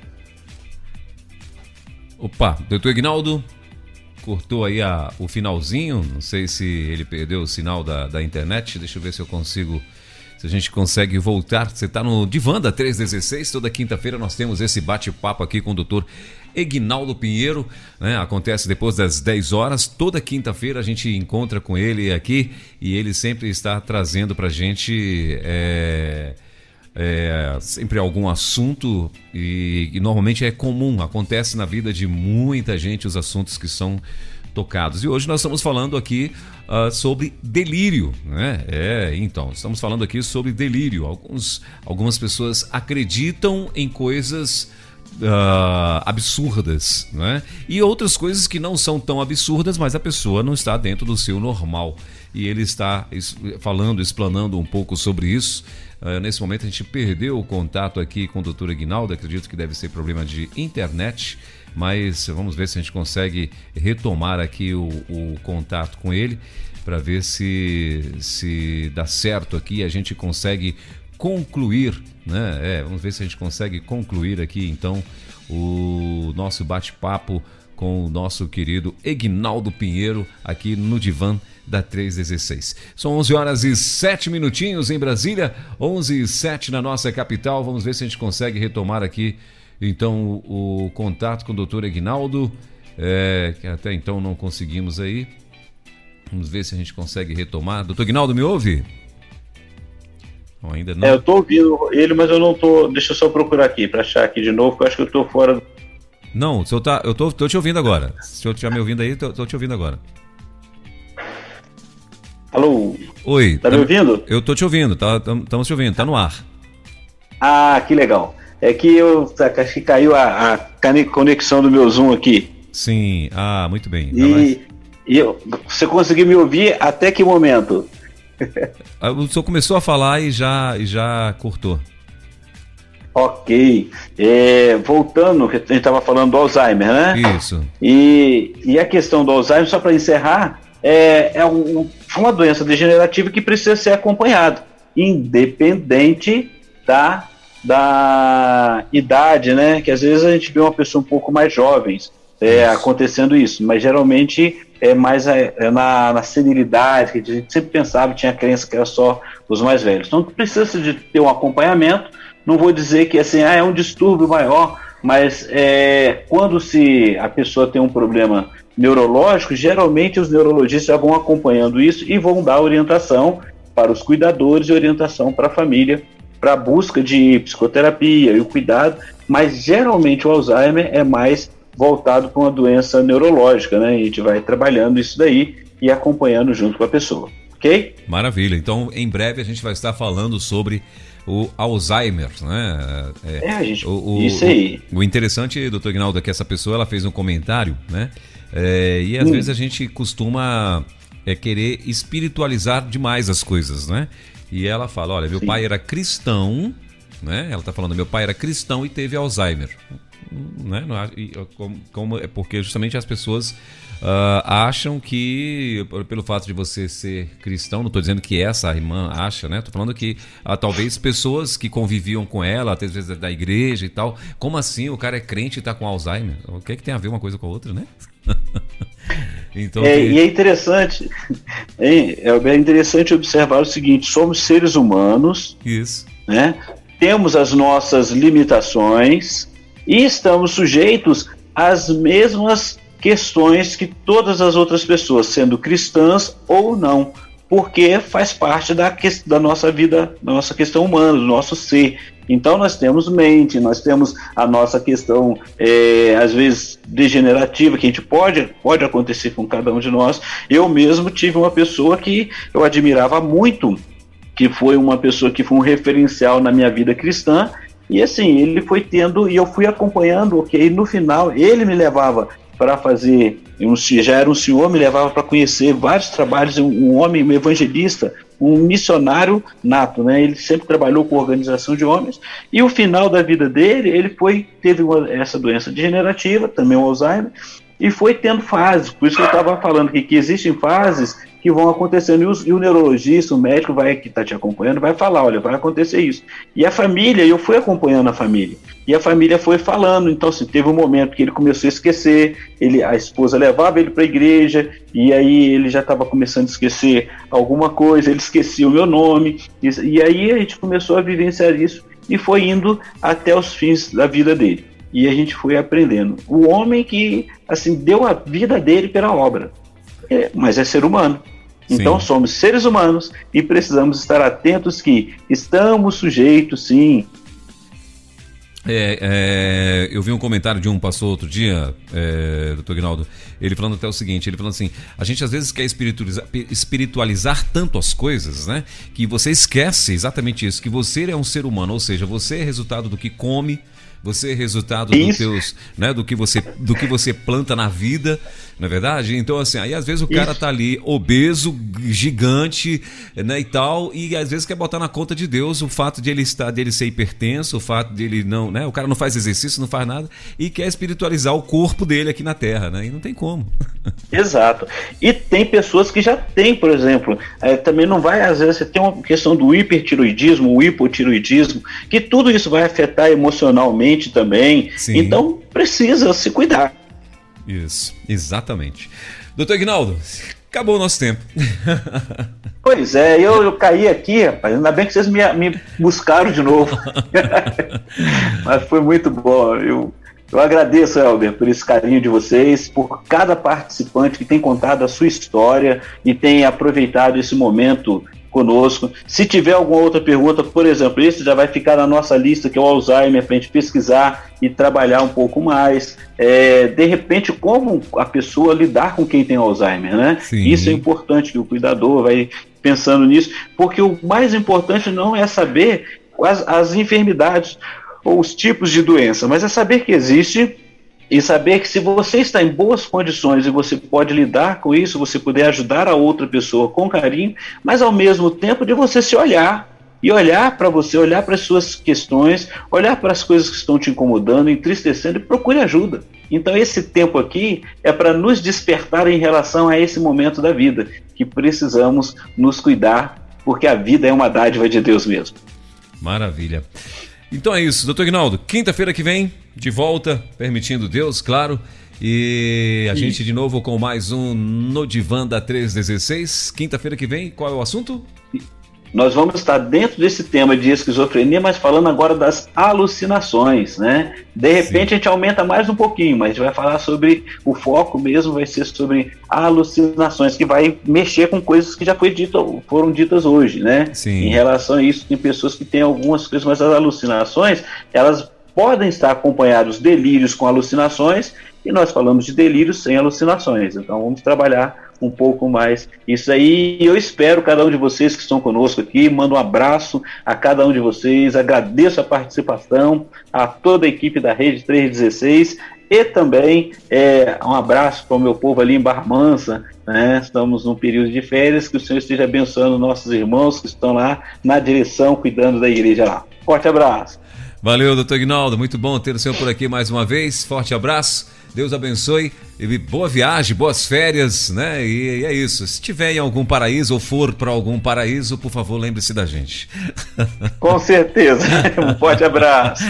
Opa, doutor Ignaldo, cortou aí a, o finalzinho, não sei se ele perdeu o sinal da, da internet, deixa eu ver se eu consigo se a gente consegue voltar. Você está no Divanda 316, toda quinta-feira nós temos esse bate-papo aqui com o doutor Egnaldo Pinheiro. Né? Acontece depois das 10 horas. Toda quinta-feira a gente encontra com ele aqui e ele sempre está trazendo para a gente. É... É, sempre algum assunto e, e, normalmente é comum, acontece na vida de muita gente os assuntos que são tocados. E hoje nós estamos falando aqui uh, sobre delírio, né? É, então, estamos falando aqui sobre delírio. Alguns, algumas pessoas acreditam em coisas uh, absurdas, né? E outras coisas que não são tão absurdas, mas a pessoa não está dentro do seu normal. E ele está falando, explanando um pouco sobre isso. Uh, nesse momento a gente perdeu o contato aqui com o doutor Aguinaldo, acredito que deve ser problema de internet, mas vamos ver se a gente consegue retomar aqui o, o contato com ele para ver se, se dá certo aqui, a gente consegue concluir, né? É, vamos ver se a gente consegue concluir aqui então o nosso bate-papo com o nosso querido Egnaldo Pinheiro aqui no divã da 316. São 11 horas e 7 minutinhos em Brasília, 11 e 7 na nossa capital. Vamos ver se a gente consegue retomar aqui então o, o contato com o doutor Egnaldo, é, que até então não conseguimos aí. Vamos ver se a gente consegue retomar. Doutor Egnaldo, me ouve? Ainda não. É, eu tô ouvindo ele, mas eu não tô. Deixa eu só procurar aqui para achar aqui de novo, porque eu acho que eu tô fora. Não, o senhor tá, eu tô, tô te ouvindo agora. Se o senhor estiver me ouvindo aí, tô, tô te ouvindo agora. Alô? Oi. Tá, tá me ouvindo? Eu tô te ouvindo, estamos tá, te ouvindo, tá no ar. Ah, que legal. É que eu acho que caiu a, a conexão do meu Zoom aqui. Sim, ah, muito bem. E, e eu, você conseguiu me ouvir até que momento? Ah, o senhor começou a falar e já, e já cortou. Ok. É, voltando, a gente estava falando do Alzheimer, né? Isso. E, e a questão do Alzheimer, só para encerrar, é, é um, uma doença degenerativa que precisa ser acompanhada, independente da, da idade, né? Que às vezes a gente vê uma pessoa um pouco mais jovem é, acontecendo isso, mas geralmente é mais é, na, na senilidade, que a gente sempre pensava, tinha crença que era só os mais velhos. Então precisa de ter um acompanhamento. Não vou dizer que assim, ah, é um distúrbio maior, mas é, quando se a pessoa tem um problema neurológico, geralmente os neurologistas já vão acompanhando isso e vão dar orientação para os cuidadores e orientação para a família para a busca de psicoterapia e o cuidado, mas geralmente o Alzheimer é mais voltado para uma doença neurológica, né? E a gente vai trabalhando isso daí e acompanhando junto com a pessoa, ok? Maravilha. Então, em breve a gente vai estar falando sobre o Alzheimer, né? É, é a gente, o, o, isso aí. O, o interessante, doutor Ignaldo, é que essa pessoa ela fez um comentário, né? É, e às hum. vezes a gente costuma é, querer espiritualizar demais as coisas, né? E ela fala, olha, meu Sim. pai era cristão, né? Ela está falando, meu pai era cristão e teve Alzheimer né? Como, como, é porque justamente as pessoas uh, acham que, pelo fato de você ser cristão, não estou dizendo que essa irmã acha, né? Estou falando que uh, talvez pessoas que conviviam com ela, até às vezes da igreja e tal, como assim o cara é crente e está com Alzheimer? O que é que tem a ver uma coisa com a outra, né? então, é, que... E é interessante, hein? é interessante observar o seguinte: somos seres humanos, isso, né? Temos as nossas limitações, e estamos sujeitos às mesmas questões que todas as outras pessoas, sendo cristãs ou não, porque faz parte da, da nossa vida, da nossa questão humana, do nosso ser. Então nós temos mente, nós temos a nossa questão, é, às vezes, degenerativa, que a gente pode, pode acontecer com cada um de nós. Eu mesmo tive uma pessoa que eu admirava muito, que foi uma pessoa que foi um referencial na minha vida cristã, e assim, ele foi tendo, e eu fui acompanhando, ok? No final, ele me levava para fazer, já era um senhor, me levava para conhecer vários trabalhos, um, um, homem, um evangelista, um missionário nato, né? Ele sempre trabalhou com organização de homens, e o final da vida dele, ele foi, teve uma, essa doença degenerativa, também o Alzheimer, e foi tendo fases, por isso que eu estava falando que, que existem fases que vão acontecendo. E o, e o neurologista, o médico vai que está te acompanhando, vai falar, olha, vai acontecer isso. E a família, eu fui acompanhando a família. E a família foi falando. Então, assim, teve um momento que ele começou a esquecer, ele, a esposa levava ele para a igreja, e aí ele já estava começando a esquecer alguma coisa, ele esquecia o meu nome. E, e aí a gente começou a vivenciar isso e foi indo até os fins da vida dele. E a gente foi aprendendo. O homem que, assim, deu a vida dele pela obra. É, mas é ser humano. Então sim. somos seres humanos e precisamos estar atentos que estamos sujeitos, sim. É, é, eu vi um comentário de um pastor outro dia, é, doutor Guinaldo, ele falando até o seguinte, ele falando assim, a gente às vezes quer espiritualizar, espiritualizar tanto as coisas, né, que você esquece exatamente isso, que você é um ser humano, ou seja, você é resultado do que come, Você é resultado do teus, né, do que você do que você planta na vida, não é verdade? Então assim, aí às vezes o cara Isso. tá ali obeso, gigante, né, e tal, e às vezes quer botar na conta de Deus o fato de ele estar dele ser hipertenso, o fato de ele não, né, o cara não faz exercício, não faz nada e quer espiritualizar o corpo dele aqui na terra, né? E não tem como. Exato. E tem pessoas que já têm, por exemplo, é, também não vai, às vezes, você tem uma questão do hipertiroidismo, o hipotiroidismo, que tudo isso vai afetar emocionalmente também. Sim. Então, precisa se cuidar. Isso, exatamente. Doutor Ignaldo, acabou o nosso tempo. Pois é, eu, eu caí aqui, rapaz. Ainda bem que vocês me, me buscaram de novo. Mas foi muito bom. Eu eu agradeço, Elber, por esse carinho de vocês, por cada participante que tem contado a sua história e tem aproveitado esse momento conosco. Se tiver alguma outra pergunta, por exemplo, esse já vai ficar na nossa lista, que é o Alzheimer, para a gente pesquisar e trabalhar um pouco mais. É, de repente, como a pessoa lidar com quem tem Alzheimer, né? Sim. Isso é importante, que o cuidador vai pensando nisso, porque o mais importante não é saber as, as enfermidades ou os tipos de doença, mas é saber que existe e saber que se você está em boas condições e você pode lidar com isso, você puder ajudar a outra pessoa com carinho, mas ao mesmo tempo de você se olhar e olhar para você, olhar para as suas questões, olhar para as coisas que estão te incomodando, entristecendo e procure ajuda. Então esse tempo aqui é para nos despertar em relação a esse momento da vida, que precisamos nos cuidar, porque a vida é uma dádiva de Deus mesmo. Maravilha. Então é isso, doutor Ignaldo. Quinta-feira que vem, de volta, permitindo Deus, claro. E a e... gente de novo com mais um No Divã da 316. Quinta-feira que vem, qual é o assunto? Nós vamos estar dentro desse tema de esquizofrenia, mas falando agora das alucinações, né? De repente Sim. a gente aumenta mais um pouquinho, mas a gente vai falar sobre o foco mesmo vai ser sobre alucinações, que vai mexer com coisas que já foi dito, foram ditas hoje, né? Sim. Em relação a isso, tem pessoas que têm algumas coisas, mas as alucinações, elas podem estar acompanhados delírios com alucinações e nós falamos de delírios sem alucinações. Então vamos trabalhar um pouco mais isso aí. Eu espero cada um de vocês que estão conosco aqui. Mando um abraço a cada um de vocês. Agradeço a participação, a toda a equipe da Rede 316 e também é, um abraço para o meu povo ali em Barra Mansa. Né? Estamos num período de férias. Que o Senhor esteja abençoando nossos irmãos que estão lá na direção, cuidando da igreja lá. Forte abraço. Valeu, doutor Ignaldo. Muito bom ter o senhor por aqui mais uma vez. Forte abraço. Deus abençoe. E boa viagem, boas férias, né? E, e, é isso. Se tiver em algum paraíso ou for para algum paraíso, por favor, lembre-se da gente. Com certeza. Um forte abraço.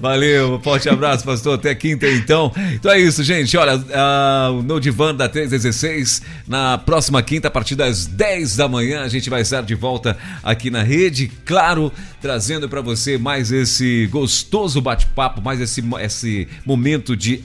Valeu, um forte abraço, pastor. Até quinta, então. Então é isso, gente. Olha, uh, no Divã da 316, na próxima quinta, a partir das 10 da manhã, a gente vai estar de volta aqui na rede. Claro, trazendo para você mais esse gostoso bate-papo, mais esse, esse momento de